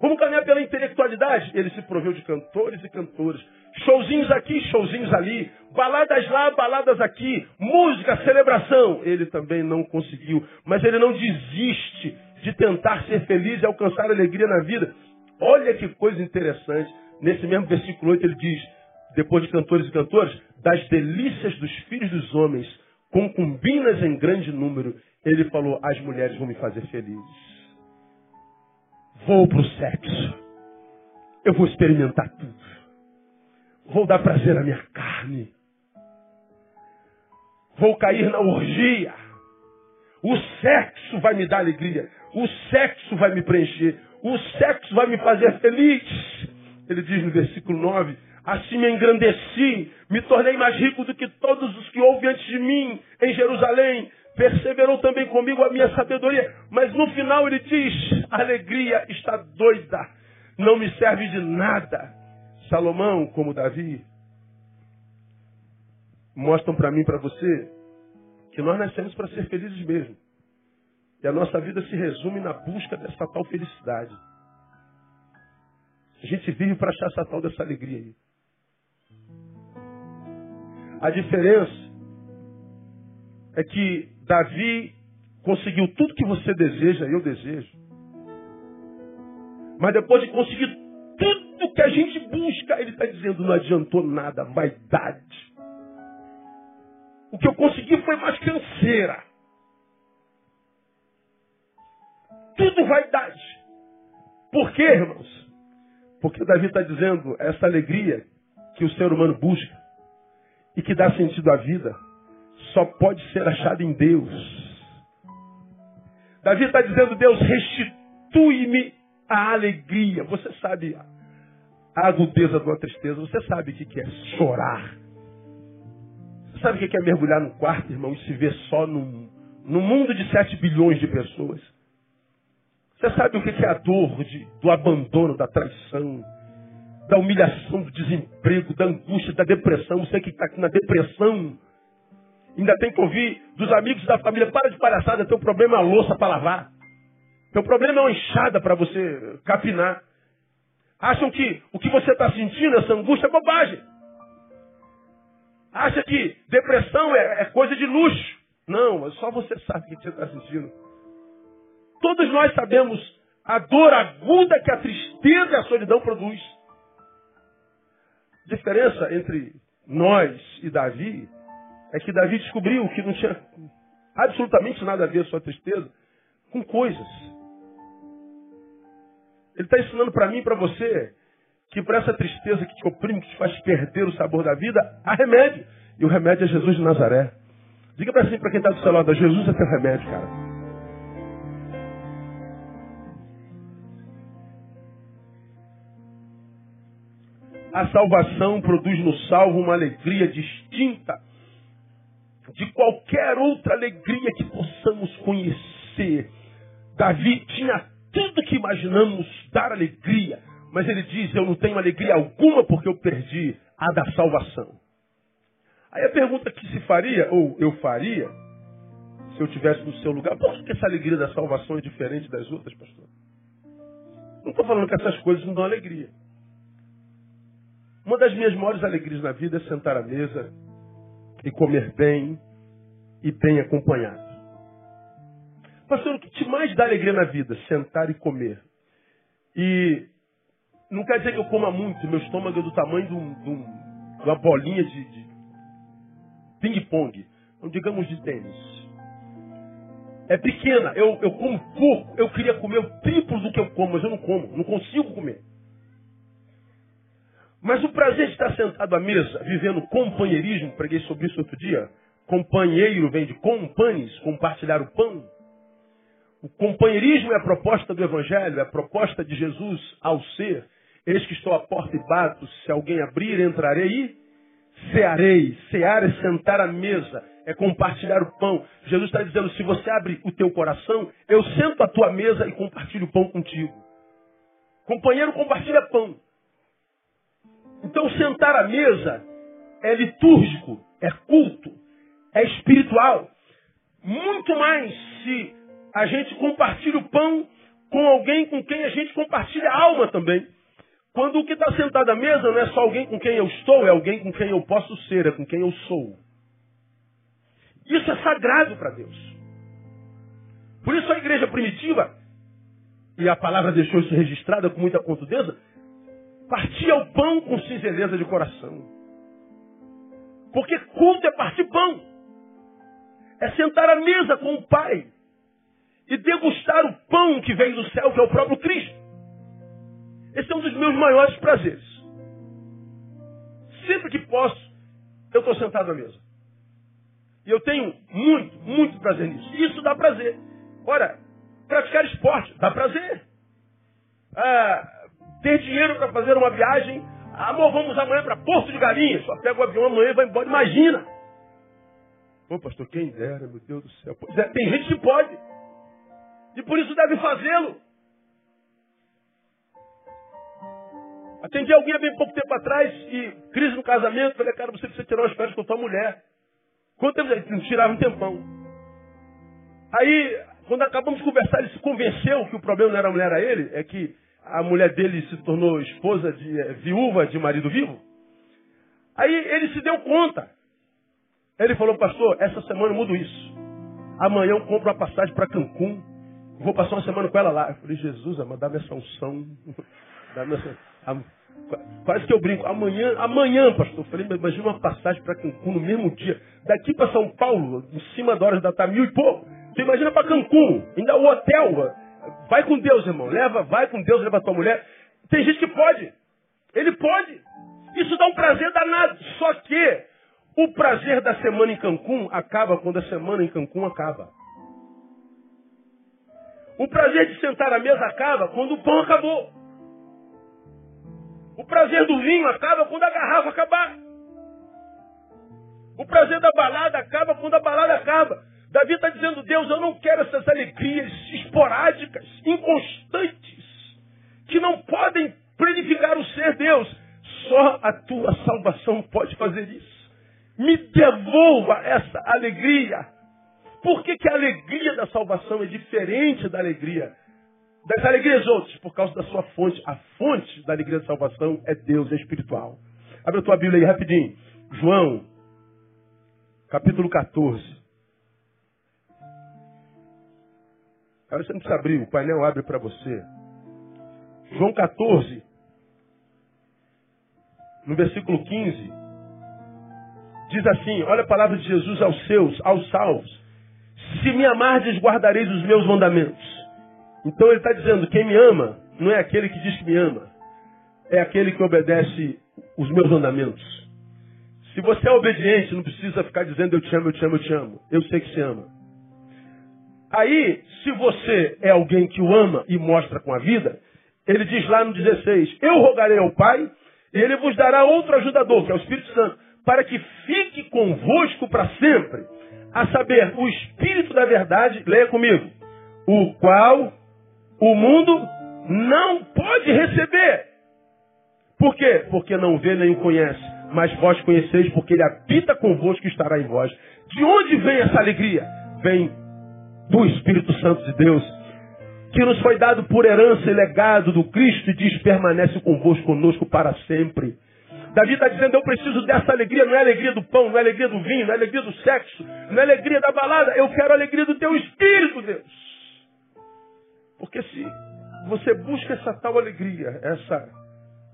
Vamos caminhar pela intelectualidade. Ele se proveu de cantores e cantoras. Showzinhos aqui, showzinhos ali. Baladas lá, baladas aqui. Música, celebração. Ele também não conseguiu. Mas ele não desiste de tentar ser feliz e alcançar alegria na vida. Olha que coisa interessante. Nesse mesmo versículo 8 ele diz, depois de cantores e cantoras, das delícias dos filhos dos homens, concubinas em grande número, ele falou, as mulheres vão me fazer feliz. Vou para o sexo. Eu vou experimentar tudo. Vou dar prazer à minha carne. Vou cair na orgia. O sexo vai me dar alegria. O sexo vai me preencher. O sexo vai me fazer feliz. Ele diz no versículo 9: Assim me engrandeci, me tornei mais rico do que todos os que houve antes de mim em Jerusalém. Perseverou também comigo a minha sabedoria. Mas no final ele diz: a alegria está doida, não me serve de nada. Salomão, como Davi, mostram para mim e para você que nós nascemos para ser felizes mesmo. E a nossa vida se resume na busca dessa tal felicidade. A gente vive para achar essa tal dessa alegria aí. A diferença é que Davi conseguiu tudo que você deseja, eu desejo. Mas depois de conseguir tudo que a gente busca, ele está dizendo, não adiantou nada, vaidade. O que eu consegui foi mais canseira. Tudo vaidade. Por quê, irmãos? Porque Davi está dizendo, essa alegria que o ser humano busca e que dá sentido à vida, só pode ser achada em Deus. Davi está dizendo, Deus, restitui-me a alegria. Você sabe a agudeza de uma tristeza, você sabe o que é chorar. Você sabe o que é mergulhar no quarto, irmão, e se ver só num, num mundo de sete bilhões de pessoas. Você sabe o que é a dor de, do abandono, da traição, da humilhação, do desemprego, da angústia, da depressão. Você que está aqui na depressão, Ainda tem que ouvir dos amigos da família, para de palhaçada, teu problema é a louça para lavar. Teu problema é uma enxada para você capinar. Acham que o que você está sentindo, essa angústia, é bobagem. Acha que depressão é, é coisa de luxo. Não, só você sabe o que você está sentindo. Todos nós sabemos a dor aguda que a tristeza e a solidão produz. Diferença entre nós e Davi é que Davi descobriu que não tinha absolutamente nada a ver sua tristeza com coisas. Ele está ensinando para mim e para você que para essa tristeza que te oprime, que te faz perder o sabor da vida, há remédio. E o remédio é Jesus de Nazaré. Diga para assim, para quem está do seu lado, Jesus é teu remédio, cara. A salvação produz no salvo uma alegria distinta de qualquer outra alegria que possamos conhecer. Davi tinha tudo que imaginamos dar alegria, mas ele diz: Eu não tenho alegria alguma porque eu perdi a da salvação. Aí a pergunta que se faria, ou eu faria, se eu tivesse no seu lugar, por que essa alegria da salvação é diferente das outras, pastor? Não estou falando que essas coisas não dão alegria. Uma das minhas maiores alegrias na vida é sentar à mesa e comer bem e bem acompanhado. Pastor, o que te mais dá alegria na vida? Sentar e comer. E não quer dizer que eu coma muito, meu estômago é do tamanho de, um, de, um, de uma bolinha de, de ping-pong, digamos de tênis. é pequena. Eu, eu como pouco. Eu queria comer o triplo do que eu como, mas eu não como. Não consigo comer. Mas o prazer de estar sentado à mesa, vivendo companheirismo, preguei sobre isso outro dia. Companheiro vem de companes, compartilhar o pão. O companheirismo é a proposta do Evangelho, é a proposta de Jesus ao ser. Eis que estou à porta e bato, se alguém abrir, entrarei e cearei. Cear é sentar à mesa, é compartilhar o pão. Jesus está dizendo, se você abre o teu coração, eu sento à tua mesa e compartilho o pão contigo. Companheiro compartilha pão. Então sentar à mesa é litúrgico, é culto, é espiritual. Muito mais se a gente compartilha o pão com alguém com quem a gente compartilha a alma também. Quando o que está sentado à mesa não é só alguém com quem eu estou, é alguém com quem eu posso ser, é com quem eu sou. Isso é sagrado para Deus. Por isso a igreja primitiva, e a palavra deixou isso registrada com muita contundência, partia o pão com singeleza de coração. Porque culto é partir pão. É sentar à mesa com o Pai e degustar o pão que vem do céu, que é o próprio Cristo. Esse é um dos meus maiores prazeres. Sempre que posso, eu estou sentado à mesa. E eu tenho muito, muito prazer nisso. Isso dá prazer. Ora, praticar esporte dá prazer. Ah, ter dinheiro para fazer uma viagem. Amor, vamos amanhã para Porto de Galinhas. Só pega o avião amanhã e vai embora. Imagina. Pô, pastor, quem dera, meu Deus do céu. Pois é, tem gente que pode. E por isso deve fazê-lo. Atendi alguém há bem pouco tempo atrás e crise no casamento. Falei, cara, você precisa tirar umas férias com a tua mulher. Quanto tempo ele tirava um tempão. Aí, quando acabamos de conversar, ele se convenceu que o problema não era a mulher, era ele, é que a mulher dele se tornou esposa de é, viúva de marido vivo. Aí ele se deu conta. Ele falou, pastor, essa semana eu mudo isso. Amanhã eu compro uma passagem para Cancún. Vou passar uma semana com ela lá. Eu falei, Jesus, ama, dá minha sanção. dá minha sanção. Quase que eu brinco. Amanhã, amanhã, pastor. Eu falei, imagina uma passagem para Cancún no mesmo dia. Daqui para São Paulo, em cima da hora da tarde, mil e pouco. Você imagina para Cancún, ainda o hotel. Vai com Deus, irmão. Leva, vai com Deus, leva a tua mulher. Tem gente que pode. Ele pode. Isso dá um prazer danado. Só que o prazer da semana em Cancún acaba quando a semana em Cancún acaba. O prazer de sentar à mesa acaba quando o pão acabou. O prazer do vinho acaba quando a garrafa acabar. O prazer da balada acaba quando a balada acaba. Davi está dizendo, Deus, eu não quero essas alegrias esporádicas, inconstantes, que não podem planificar o ser Deus. Só a tua salvação pode fazer isso. Me devolva essa alegria. Por que, que a alegria da salvação é diferente da alegria das alegrias outras? Por causa da sua fonte. A fonte da alegria da salvação é Deus, é espiritual. Abre a tua Bíblia aí rapidinho. João, capítulo 14. Agora você não precisa abrir, o painel abre para você. João 14, no versículo 15, diz assim: Olha a palavra de Jesus aos seus, aos salvos. Se me amardes, guardareis os meus mandamentos. Então ele está dizendo: quem me ama não é aquele que diz que me ama, é aquele que obedece os meus mandamentos. Se você é obediente, não precisa ficar dizendo eu te amo, eu te amo, eu te amo. Eu sei que se ama. Aí, se você é alguém que o ama e mostra com a vida, ele diz lá no 16: Eu rogarei ao Pai, e ele vos dará outro ajudador, que é o Espírito Santo, para que fique convosco para sempre. A saber, o Espírito da Verdade, leia comigo, o qual o mundo não pode receber. Por quê? Porque não vê nem o conhece. Mas vós conheceis, porque ele habita convosco e estará em vós. De onde vem essa alegria? Vem do Espírito Santo de Deus, que nos foi dado por herança e legado do Cristo e diz: permanece convosco, conosco para sempre. Davi está dizendo: eu preciso dessa alegria, não é alegria do pão, não é alegria do vinho, não é alegria do sexo, não é alegria da balada, eu quero a alegria do teu Espírito, Deus. Porque se você busca essa tal alegria, essa,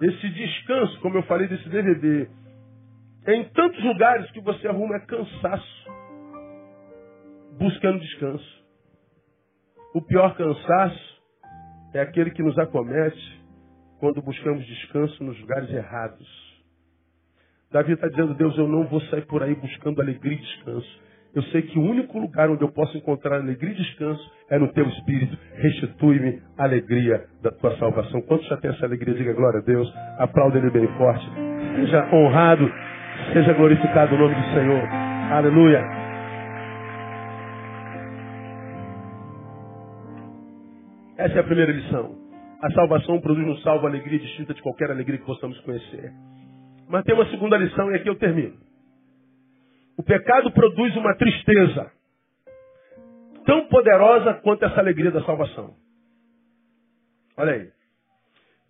esse descanso, como eu falei desse DVD, em tantos lugares que você arruma é cansaço buscando descanso. O pior cansaço é aquele que nos acomete quando buscamos descanso nos lugares errados. Davi está dizendo, Deus, eu não vou sair por aí buscando alegria e descanso. Eu sei que o único lugar onde eu posso encontrar alegria e descanso é no teu espírito. Restitui-me a alegria da tua salvação. Quantos já tem essa alegria? Diga glória a Deus. Aplauda ele bem forte. Seja honrado, seja glorificado o nome do Senhor. Aleluia. Essa é a primeira lição. A salvação produz no salvo alegria distinta de qualquer alegria que possamos conhecer. Mas tem uma segunda lição e aqui eu termino. O pecado produz uma tristeza tão poderosa quanto essa alegria da salvação. Olha aí.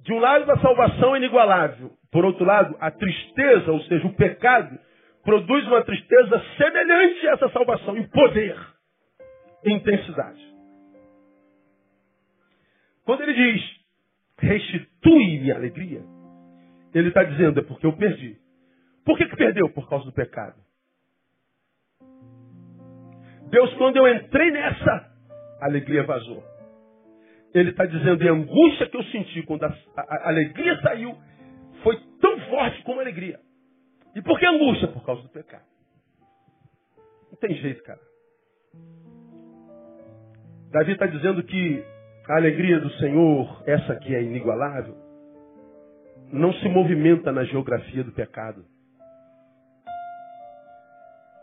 De um lado, a salvação é inigualável. Por outro lado, a tristeza, ou seja, o pecado, produz uma tristeza semelhante a essa salvação em poder, em intensidade. Quando ele diz, restitui-me a alegria, ele está dizendo, é porque eu perdi. Por que, que perdeu? Por causa do pecado. Deus, quando eu entrei nessa, a alegria vazou. Ele está dizendo, e a angústia que eu senti quando a, a, a, alegria saiu, foi tão forte como a alegria. E por que angústia? Por causa do pecado. Não tem jeito, cara. Davi está dizendo que a alegria do Senhor, essa que é inigualável, não se movimenta na geografia do pecado.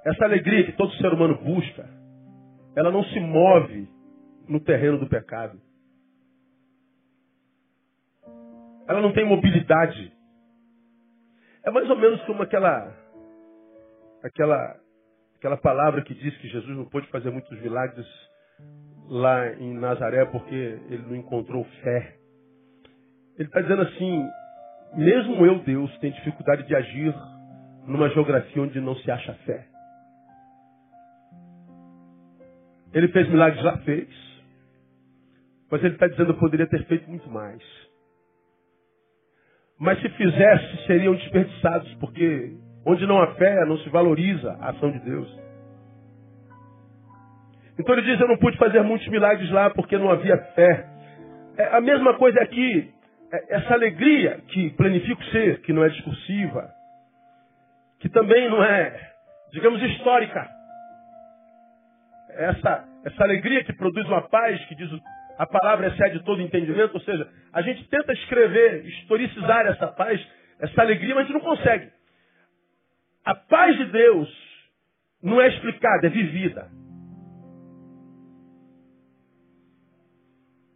Essa alegria que todo ser humano busca, ela não se move no terreno do pecado. Ela não tem mobilidade. É mais ou menos como aquela aquela aquela palavra que diz que Jesus não pôde fazer muitos milagres lá em Nazaré porque ele não encontrou fé. Ele está dizendo assim, mesmo eu, Deus, tenho dificuldade de agir numa geografia onde não se acha fé. Ele fez milagres lá, fez. Mas ele está dizendo que poderia ter feito muito mais. Mas se fizesse, seriam desperdiçados, porque onde não há fé, não se valoriza a ação de Deus. Então ele diz, eu não pude fazer muitos milagres lá porque não havia fé. É a mesma coisa aqui, é essa alegria que planifica o ser, que não é discursiva, que também não é, digamos, histórica essa, essa alegria que produz uma paz, que diz a palavra excede todo entendimento, ou seja, a gente tenta escrever, historicizar essa paz, essa alegria, mas a gente não consegue. A paz de Deus não é explicada, é vivida.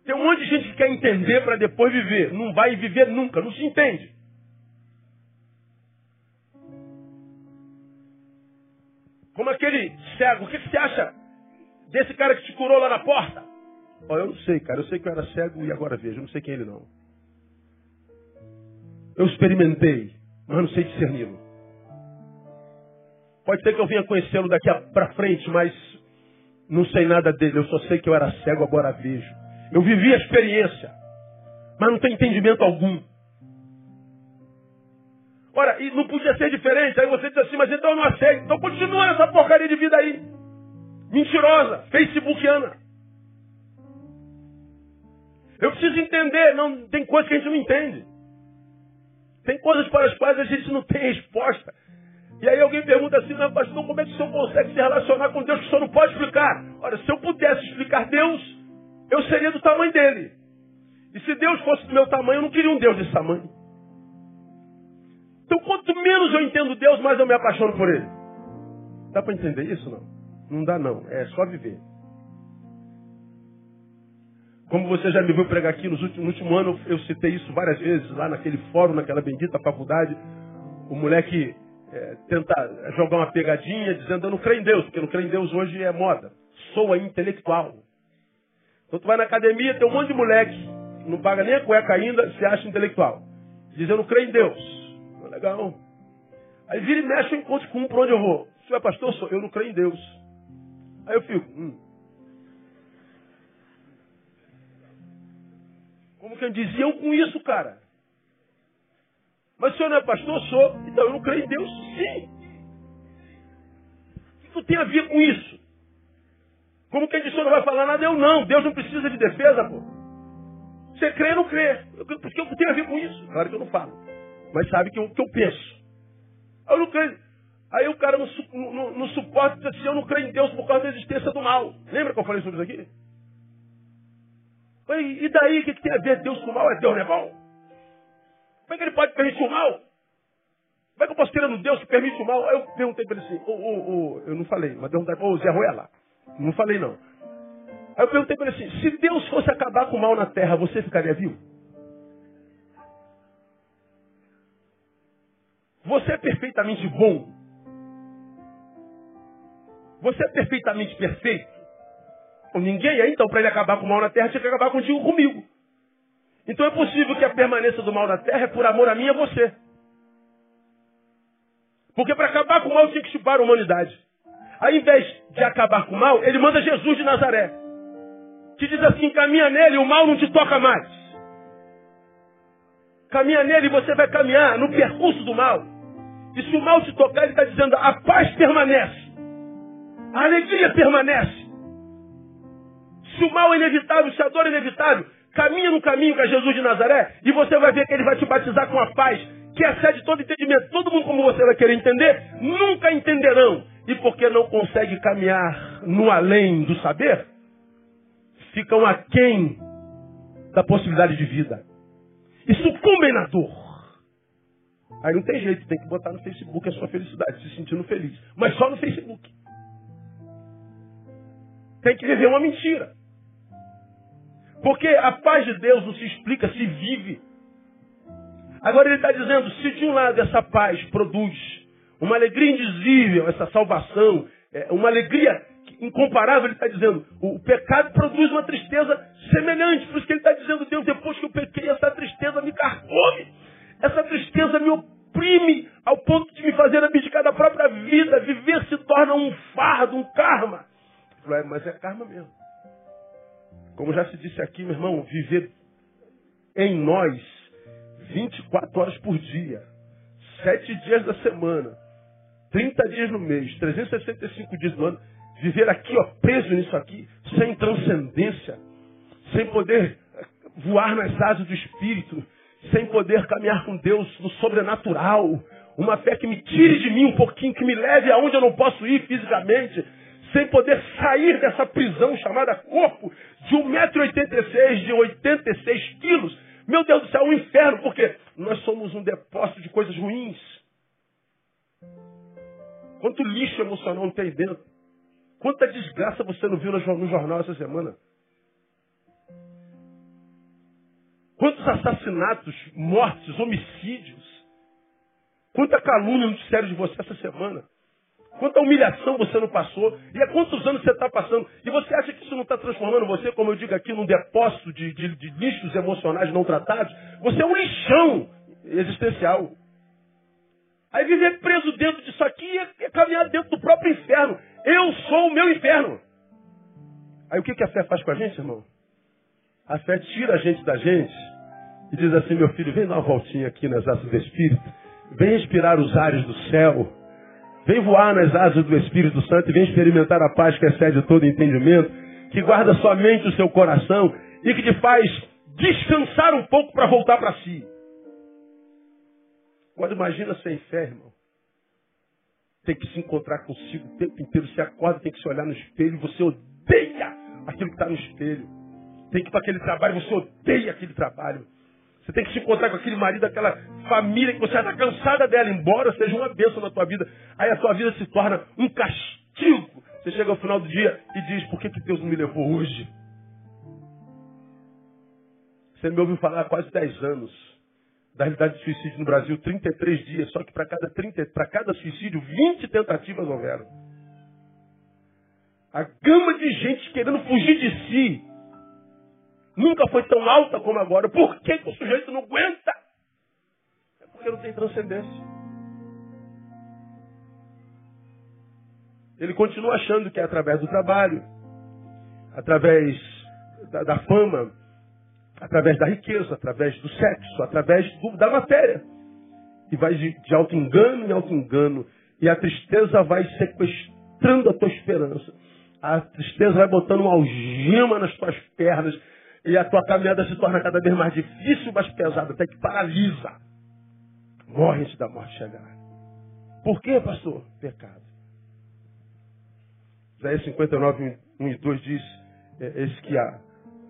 Tem um monte de gente que quer entender para depois viver. Não vai viver nunca, não se entende. Como aquele cego, o que, você acha Desse cara que te curou lá na porta? Oh, eu não sei, cara. Eu sei que eu era cego e agora vejo. Eu não sei quem é ele não. Eu experimentei, mas não sei discerni-lo. Pode ser que eu venha conhecê-lo daqui para frente, mas não sei nada dele. Eu só sei que eu era cego, agora vejo. Eu vivi a experiência, mas não tenho entendimento algum. Ora, e não podia ser diferente. Aí você diz assim, mas então eu não aceito. Então continua nessa porcaria de vida aí. Mentirosa, facebookiana. Eu preciso entender, não tem coisas que a gente não entende. Tem coisas para as quais a gente não tem resposta. E aí alguém pergunta assim, mas pastor, como é que o senhor consegue se relacionar com Deus que o senhor não pode explicar? Ora, se eu pudesse explicar Deus, eu seria do tamanho dele. E se Deus fosse do meu tamanho, eu não queria um Deus desse tamanho. Então, quanto menos eu entendo Deus, mais eu me apaixono por ele. Dá para entender isso, não? Não dá não, é só viver. Como você já me viu pregar aqui nos últimos, no último ano, eu citei isso várias vezes, lá naquele fórum, naquela bendita faculdade, o moleque é, tenta jogar uma pegadinha dizendo eu não creio em Deus, porque não creio em Deus hoje é moda. Soa intelectual. Então tu vai na academia, tem um monte de moleque, não paga nem a cueca ainda, se acha intelectual. Diz eu não creio em Deus. Legal. Aí vira e mexe, eu encontro com um para onde eu vou. Se é pastor, sou eu não creio em Deus. Aí eu fico, hum. Como quem dizia, eu com isso, cara. Mas o senhor não é pastor? Sou. Então eu não creio em Deus? Sim. O que tu tem a ver com isso? Como quem disse, não vai falar nada, eu não. Deus não precisa de defesa, pô. Você crê ou não crê? Porque eu tenho a ver com isso? Claro que eu não falo. Mas sabe que eu, que eu penso. Eu não creio. Aí o cara não, não, não suporta dizer assim, eu não creio em Deus por causa da existência do mal. Lembra que eu falei sobre isso aqui? E daí o que, tem a ver Deus com o mal? É Deus não é bom? Como é que ele pode permitir o mal? Como é que eu posso ter no Deus que permite o mal? Aí eu perguntei para ele assim, oh, oh, oh, eu não falei, mas perguntei, ô Zé Ruela, não falei não. Aí eu perguntei para ele assim, se Deus fosse acabar com o mal na terra, você ficaria vivo? Você é perfeitamente bom? Você é perfeitamente perfeito? ninguém é, então, para ele acabar com o mal na terra, tinha que acabar contigo comigo. Então é possível que a permanência do mal na terra é por amor a mim e a você. Porque para acabar com o mal tinha que chupar a humanidade. Ao invés de acabar com o mal, ele manda Jesus de Nazaré. Que diz assim, caminha nele, o mal não te toca mais. Caminha nele e você vai caminhar no percurso do mal. E se o mal te tocar, ele está dizendo, a paz permanece. A alegria permanece. Se o mal é inevitável, se a dor é inevitável, caminha no caminho com Jesus de Nazaré e você vai ver que ele vai te batizar com a paz que excede todo entendimento. Todo mundo como você vai querer entender, nunca entenderão. E porque não consegue caminhar no além do saber, ficam aquém da possibilidade de vida. E sucumbem na dor. Aí não tem jeito, tem que botar no Facebook a sua felicidade, se sentindo feliz. Mas só no Facebook. Tem que viver uma mentira. Porque a paz de Deus não se explica, se vive. Agora ele está dizendo, se de um lado essa paz produz uma alegria indizível, essa salvação, é, uma alegria incomparável, ele está dizendo, o pecado produz uma tristeza semelhante. Por isso que ele está dizendo, Deus, depois que eu pequei, essa tristeza me carcome. Essa tristeza me oprime ao ponto de me fazer abdicar da própria vida. Viver se torna um fardo, um karma. Mas é karma mesmo. Como já se disse aqui, meu irmão, viver em nós 24 horas por dia, 7 dias da semana, 30 dias no mês, 365 dias no ano, viver aqui, ó, preso nisso aqui, sem transcendência, sem poder voar nas asas do Espírito, sem poder caminhar com Deus no sobrenatural, uma fé que me tire de mim um pouquinho, que me leve aonde eu não posso ir fisicamente, sem poder sair dessa prisão chamada corpo de 1,86m, de 86 quilos. Meu Deus do céu, um inferno, porque nós somos um depósito de coisas ruins. Quanto lixo emocional não tem dentro. Quanta desgraça você não viu no jornal essa semana. Quantos assassinatos, mortes, homicídios. Quanta calúnia no sério de você essa semana. Quanta humilhação você não passou. E há quantos anos você está passando. E você acha que isso não está transformando você, como eu digo aqui, num depósito de, de, de lixos emocionais não tratados? Você é um lixão existencial. Aí viver preso dentro disso aqui é, é caminhar dentro do próprio inferno. Eu sou o meu inferno. Aí o que, que a fé faz com a gente, irmão? A fé tira a gente da gente e diz assim, meu filho, vem dar uma voltinha aqui nas asas do Espírito. Vem respirar os ares do céu. Vem voar nas asas do Espírito Santo e vem experimentar a paz que excede todo entendimento, que guarda sua mente e o seu coração e que te faz descansar um pouco para voltar para si. Agora imagina sem fé, irmão. Tem que se encontrar consigo o tempo inteiro. Você acorda, tem que se olhar no espelho. Você odeia aquilo que está no espelho. Tem que ir para aquele trabalho, você odeia aquele trabalho. Você tem que se encontrar com aquele marido, aquela família que você está cansada dela, embora seja uma bênção na tua vida. Aí a tua vida se torna um castigo. Você chega ao final do dia e diz, por que, que Deus não me levou hoje? Você me ouviu falar há quase 10 anos da realidade de suicídio no Brasil, 33 dias, só que para cada, 30, cada suicídio, 20 tentativas houveram. A gama de gente querendo fugir de si nunca foi tão alta como agora. Por que, que o sujeito não aguenta? É porque não tem transcendência. Ele continua achando que é através do trabalho, através da, da fama, através da riqueza, através do sexo, através do, da matéria. E vai de, de alto engano em alto engano. E a tristeza vai sequestrando a tua esperança. A tristeza vai botando uma algema nas tuas pernas e a tua caminhada se torna cada vez mais difícil, mais pesada, até que paralisa. Morre antes da morte chegar. Por quê, pastor? Pecado. Isaías 59, 1 e 2 diz, é, eis que a,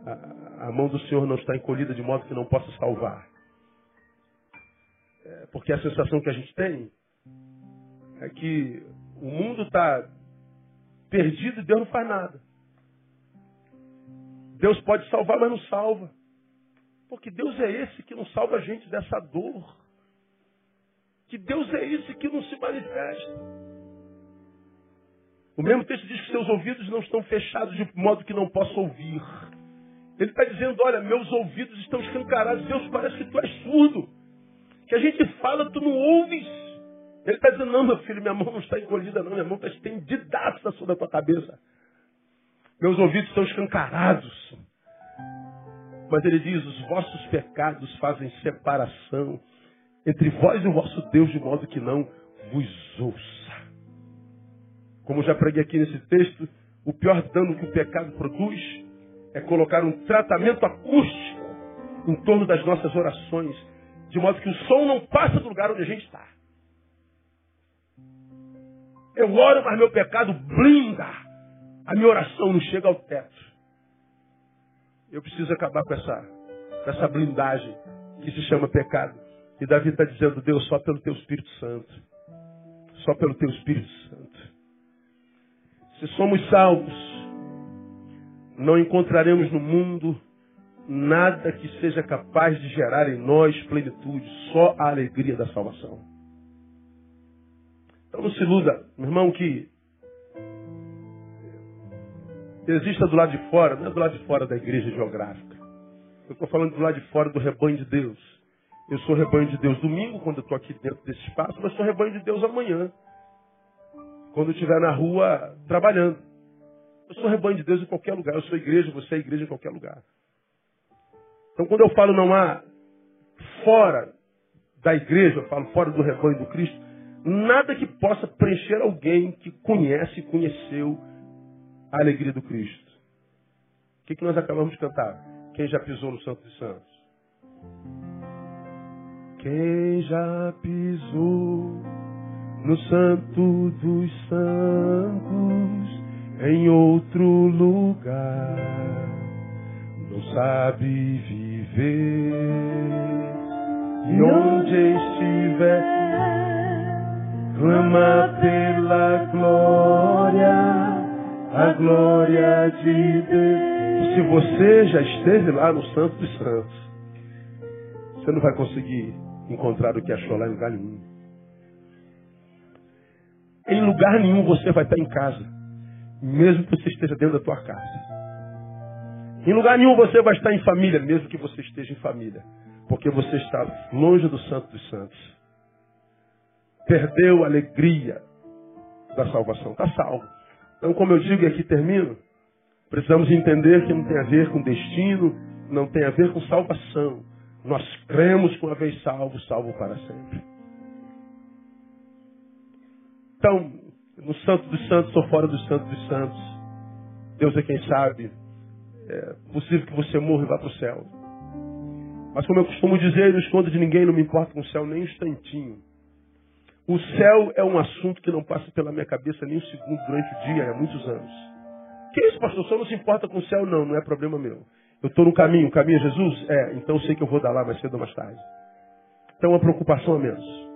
a, mão do Senhor não está encolhida de modo que não possa salvar. É, porque a sensação que a gente tem é que o mundo está perdido e Deus não faz nada. Deus pode salvar, mas não salva. Porque Deus é esse que não salva a gente dessa dor. Que Deus é esse que não se manifesta. O mesmo texto diz que seus ouvidos não estão fechados de modo que não possa ouvir. Ele está dizendo, olha, meus ouvidos estão escancarados. Deus, parece que tu és surdo. Que a gente fala, tu não ouves. Ele está dizendo, não, meu filho, minha mão não está encolhida, não. Minha mão está estendidaça sobre a tua cabeça. Meus ouvidos estão escancarados. Mas ele diz, os vossos pecados fazem separação entre vós e o vosso Deus, de modo que não vos ouça. Como já preguei aqui nesse texto, o pior dano que o pecado produz é colocar um tratamento acústico em torno das nossas orações, de modo que o som não passa do lugar onde a gente está. Eu oro, mas meu pecado blinda. A minha oração não chega ao teto. Eu preciso acabar com essa, com essa blindagem que se chama pecado. E Davi está dizendo, Deus, só pelo teu Espírito Santo. Só pelo teu Espírito Santo. Se somos salvos, não encontraremos no mundo nada que seja capaz de gerar em nós plenitude, só a alegria da salvação. Então não se iluda, meu irmão, que exista do lado de fora, não é do lado de fora da igreja geográfica. Eu estou falando do lado de fora do rebanho de Deus. Eu sou rebanho de Deus domingo, quando eu estou aqui dentro desse espaço, mas sou rebanho de Deus amanhã, quando eu estiver na rua trabalhando. Eu sou rebanho de Deus em qualquer lugar. Eu sou igreja, você é igreja em qualquer lugar. Então, quando eu falo não há fora da igreja, eu falo fora do rebanho do Cristo, nada que possa preencher alguém que conhece e conheceu a alegria do Cristo. O que, que nós acabamos de cantar? Quem já pisou no Santo dos Santos? Quem já pisou no Santo dos Santos em outro lugar. Não sabe viver. E onde estiver clama pela glória a glória de Deus. Se você já esteve lá no Santo dos Santos você não vai conseguir encontrar o que achou lá em lugar nenhum. Em lugar nenhum você vai estar em casa, mesmo que você esteja dentro da tua casa. Em lugar nenhum você vai estar em família, mesmo que você esteja em família, porque você está longe do Santo dos Santos. Perdeu a alegria da salvação, está salvo. Então, como eu digo e aqui termino, precisamos entender que não tem a ver com destino, não tem a ver com salvação, nós cremos que uma vez salvo, salvo para sempre. Então, no Santo dos Santos ou fora do Santo dos Santos, Deus é quem sabe. É possível que você morra e vá para o céu. Mas como eu costumo dizer, não escondo de ninguém, não me importa com o céu nem um instantinho. O céu é um assunto que não passa pela minha cabeça nem um segundo durante o dia, há muitos anos. Que isso, pastor? Só não se importa com o céu? Não, não é problema meu. Eu estou no caminho, o caminho é Jesus? É, então eu sei que eu vou dar lá mais cedo ou mais tarde. Então uma preocupação a menos.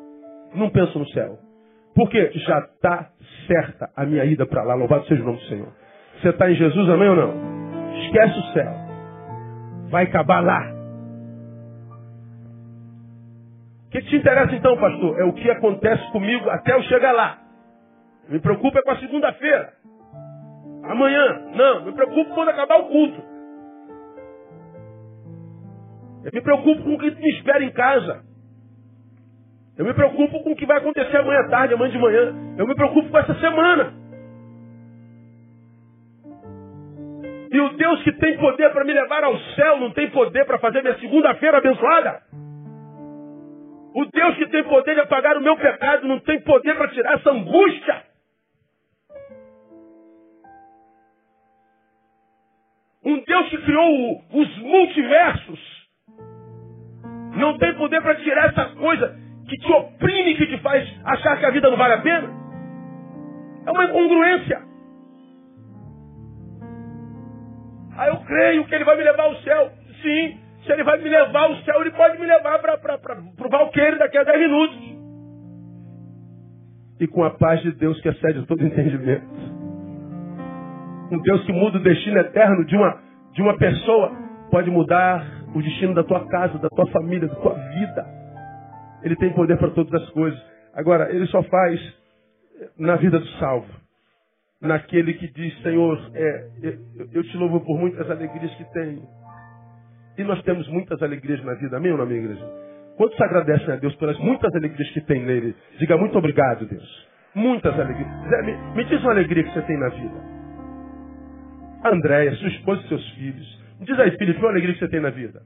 Não penso no céu. Porque já está certa a minha ida para lá. Louvado seja o nome do Senhor. Você está em Jesus, amém ou não? Esquece o céu. Vai acabar lá. O que te interessa então, pastor? É o que acontece comigo até eu chegar lá. Me preocupa é com a segunda-feira. Amanhã. Não, me preocupo quando acabar o culto. Eu me preocupo com o que me espera em casa. Eu me preocupo com o que vai acontecer amanhã à tarde, amanhã de manhã. Eu me preocupo com essa semana. E o Deus que tem poder para me levar ao céu não tem poder para fazer minha segunda-feira abençoada. O Deus que tem poder de apagar o meu pecado não tem poder para tirar essa angústia. Um Deus que criou os multiversos. Não tem poder para tirar essa coisa que te oprime, que te faz achar que a vida não vale a pena. É uma incongruência. Aí eu creio que ele vai me levar ao céu. Sim, se ele vai me levar ao céu, ele pode me levar para o Valqueire daqui a 10 minutos. E com a paz de Deus que excede todo entendimento. Um Deus que muda o destino eterno de uma, de uma pessoa, pode mudar o destino da tua casa, da tua família, da tua vida. Ele tem poder para todas as coisas. Agora, ele só faz na vida do salvo. Naquele que diz, Senhor, é, eu te louvo por muitas alegrias que tenho e nós temos muitas alegrias na vida, amém ou não, minha igreja? Quantos agradecem a Deus pelas muitas alegrias que tem nele? Diga muito obrigado, Deus. Muitas alegrias. Me, me, diz uma alegria que você tem na vida. Andréia, sua esposa e seus filhos. Me diz aí, filho, uma alegria que você tem na vida.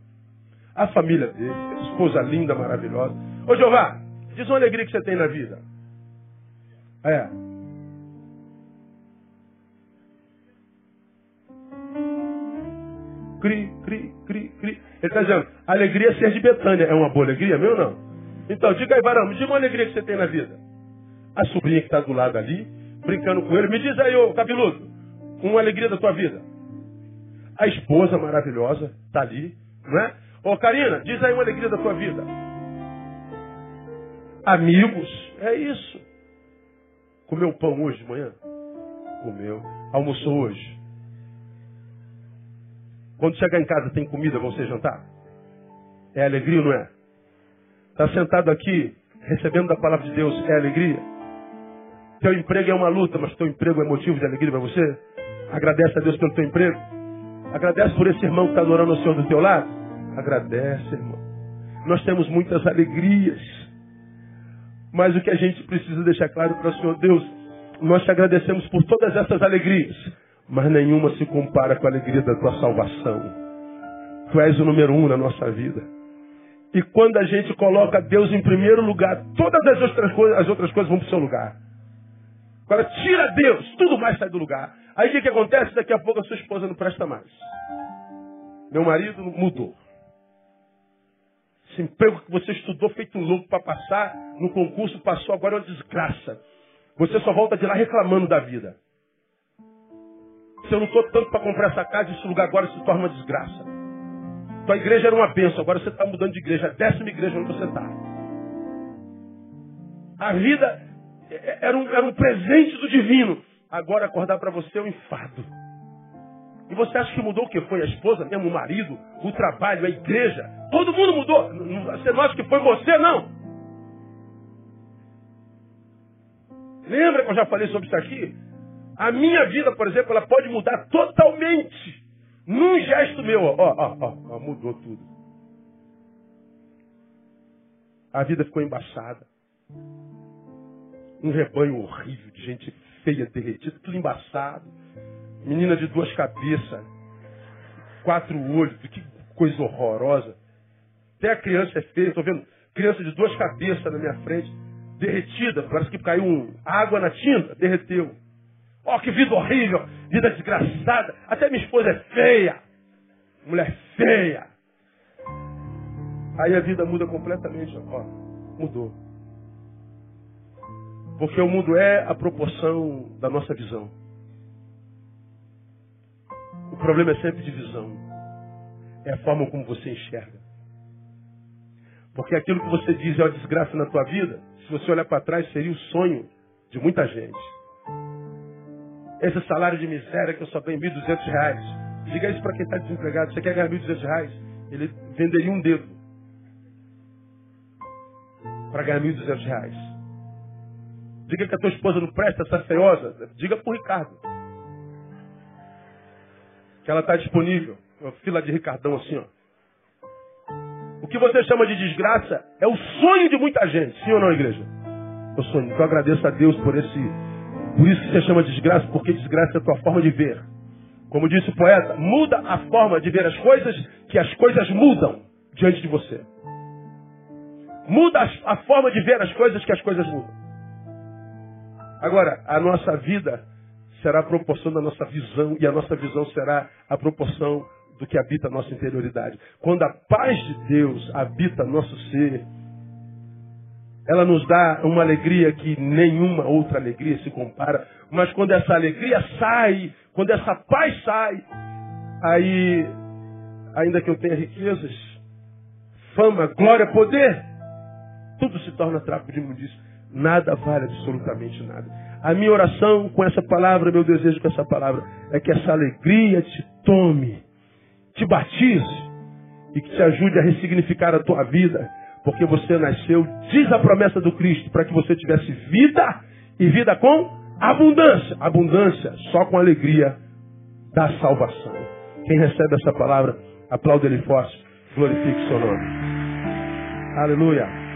A família dele, esposa linda, maravilhosa. Ô Jeová, diz uma alegria que você tem na vida. É. Cri, cri, cri, cri. Ele está dizendo, alegria ser de Betânia. É uma boa alegria, meu ou não? Então, diga aí, varão, me diga uma alegria que você tem na vida. A sobrinha que está do lado ali, brincando com ele. Me diz aí, ô cabeludo, uma alegria da tua vida. A esposa maravilhosa está ali, não é? Ô Karina, diz aí uma alegria da tua vida. Amigos, é isso. Comeu pão hoje de manhã? Comeu. Almoçou hoje? Quando chegar em casa tem comida, você jantar? É alegria ou não é? Está sentado aqui, recebendo da palavra de Deus, é alegria? Teu emprego é uma luta, mas teu emprego é motivo de alegria para você? Agradece a Deus pelo teu emprego. Agradece por esse irmão que está adorando o Senhor do teu lado. Agradece, irmão. Nós temos muitas alegrias. Mas o que a gente precisa deixar claro para o Senhor, Deus, nós te agradecemos por todas essas alegrias mas nenhuma se compara com a alegria da tua salvação. Tu és o número um na nossa vida. E quando a gente coloca Deus em primeiro lugar, todas as outras coisas, as outras coisas vão para o seu lugar. Agora tira Deus, tudo mais sai do lugar. Aí o que, que acontece? Daqui a pouco a sua esposa não presta mais. Meu marido mudou. Esse emprego que você estudou feito louco para passar no concurso, passou agora é uma desgraça. Você só volta de lá reclamando da vida. Se eu não estou tanto para comprar essa casa, esse lugar agora se torna uma desgraça. Tua igreja era uma bênção, agora você está mudando de igreja. A décima igreja onde você está. A vida é, é, era um, era um presente do divino. Agora acordar para você é um enfado. E você acha que mudou o que? Foi a esposa mesmo, o marido, o trabalho, a igreja? Todo mundo mudou. Você não acha que foi você, não? Lembra que eu já falei sobre isso aqui? A minha vida, por exemplo, ela pode mudar totalmente. Num gesto meu, ó, ó, ó, ó, mudou tudo. A vida ficou embaçada. Um rebanho horrível de gente feia, derretida, tudo embaçado. Menina de duas cabeças, quatro olhos, que coisa horrorosa. Até a criança é feia, estou vendo criança de duas cabeças na minha frente, derretida, parece que caiu água na tinta, derreteu. Oh, que vida horrível, vida desgraçada. Até minha esposa é feia. Mulher feia. Aí a vida muda completamente, ó. Mudou. Porque o mundo é a proporção da nossa visão. O problema é sempre de visão. É a forma como você enxerga. Porque aquilo que você diz é uma desgraça na tua vida, se você olhar para trás, seria o sonho de muita gente. Esse salário de miséria que eu só ganho 1.200 reais. Diga isso para quem está desempregado. Você quer ganhar 1.200 reais? Ele venderia um dedo para ganhar 1.200 reais. Diga que a tua esposa não presta, está feiosa. Diga para o Ricardo. Que ela está disponível. Uma fila de Ricardão assim, ó. O que você chama de desgraça é o sonho de muita gente. Sim ou não, igreja? Eu sonho. Então agradeço a Deus por esse por isso que você chama de desgraça, porque desgraça é a tua forma de ver. Como disse o poeta, muda a forma de ver as coisas, que as coisas mudam diante de você. Muda a forma de ver as coisas, que as coisas mudam. Agora, a nossa vida será a proporção da nossa visão, e a nossa visão será a proporção do que habita a nossa interioridade. Quando a paz de Deus habita nosso ser, ela nos dá uma alegria que nenhuma outra alegria se compara. Mas quando essa alegria sai, quando essa paz sai, aí, ainda que eu tenha riquezas, fama, glória, poder, tudo se torna trapo de imundício. Nada vale absolutamente nada. A minha oração com essa palavra, meu desejo com essa palavra, é que essa alegria te tome, te batize e que te ajude a ressignificar a tua vida porque você nasceu, diz a promessa do Cristo, para que você tivesse vida e vida com abundância. Abundância só com alegria da salvação. Quem recebe essa palavra, aplaude ele forte, glorifique seu nome. Aleluia.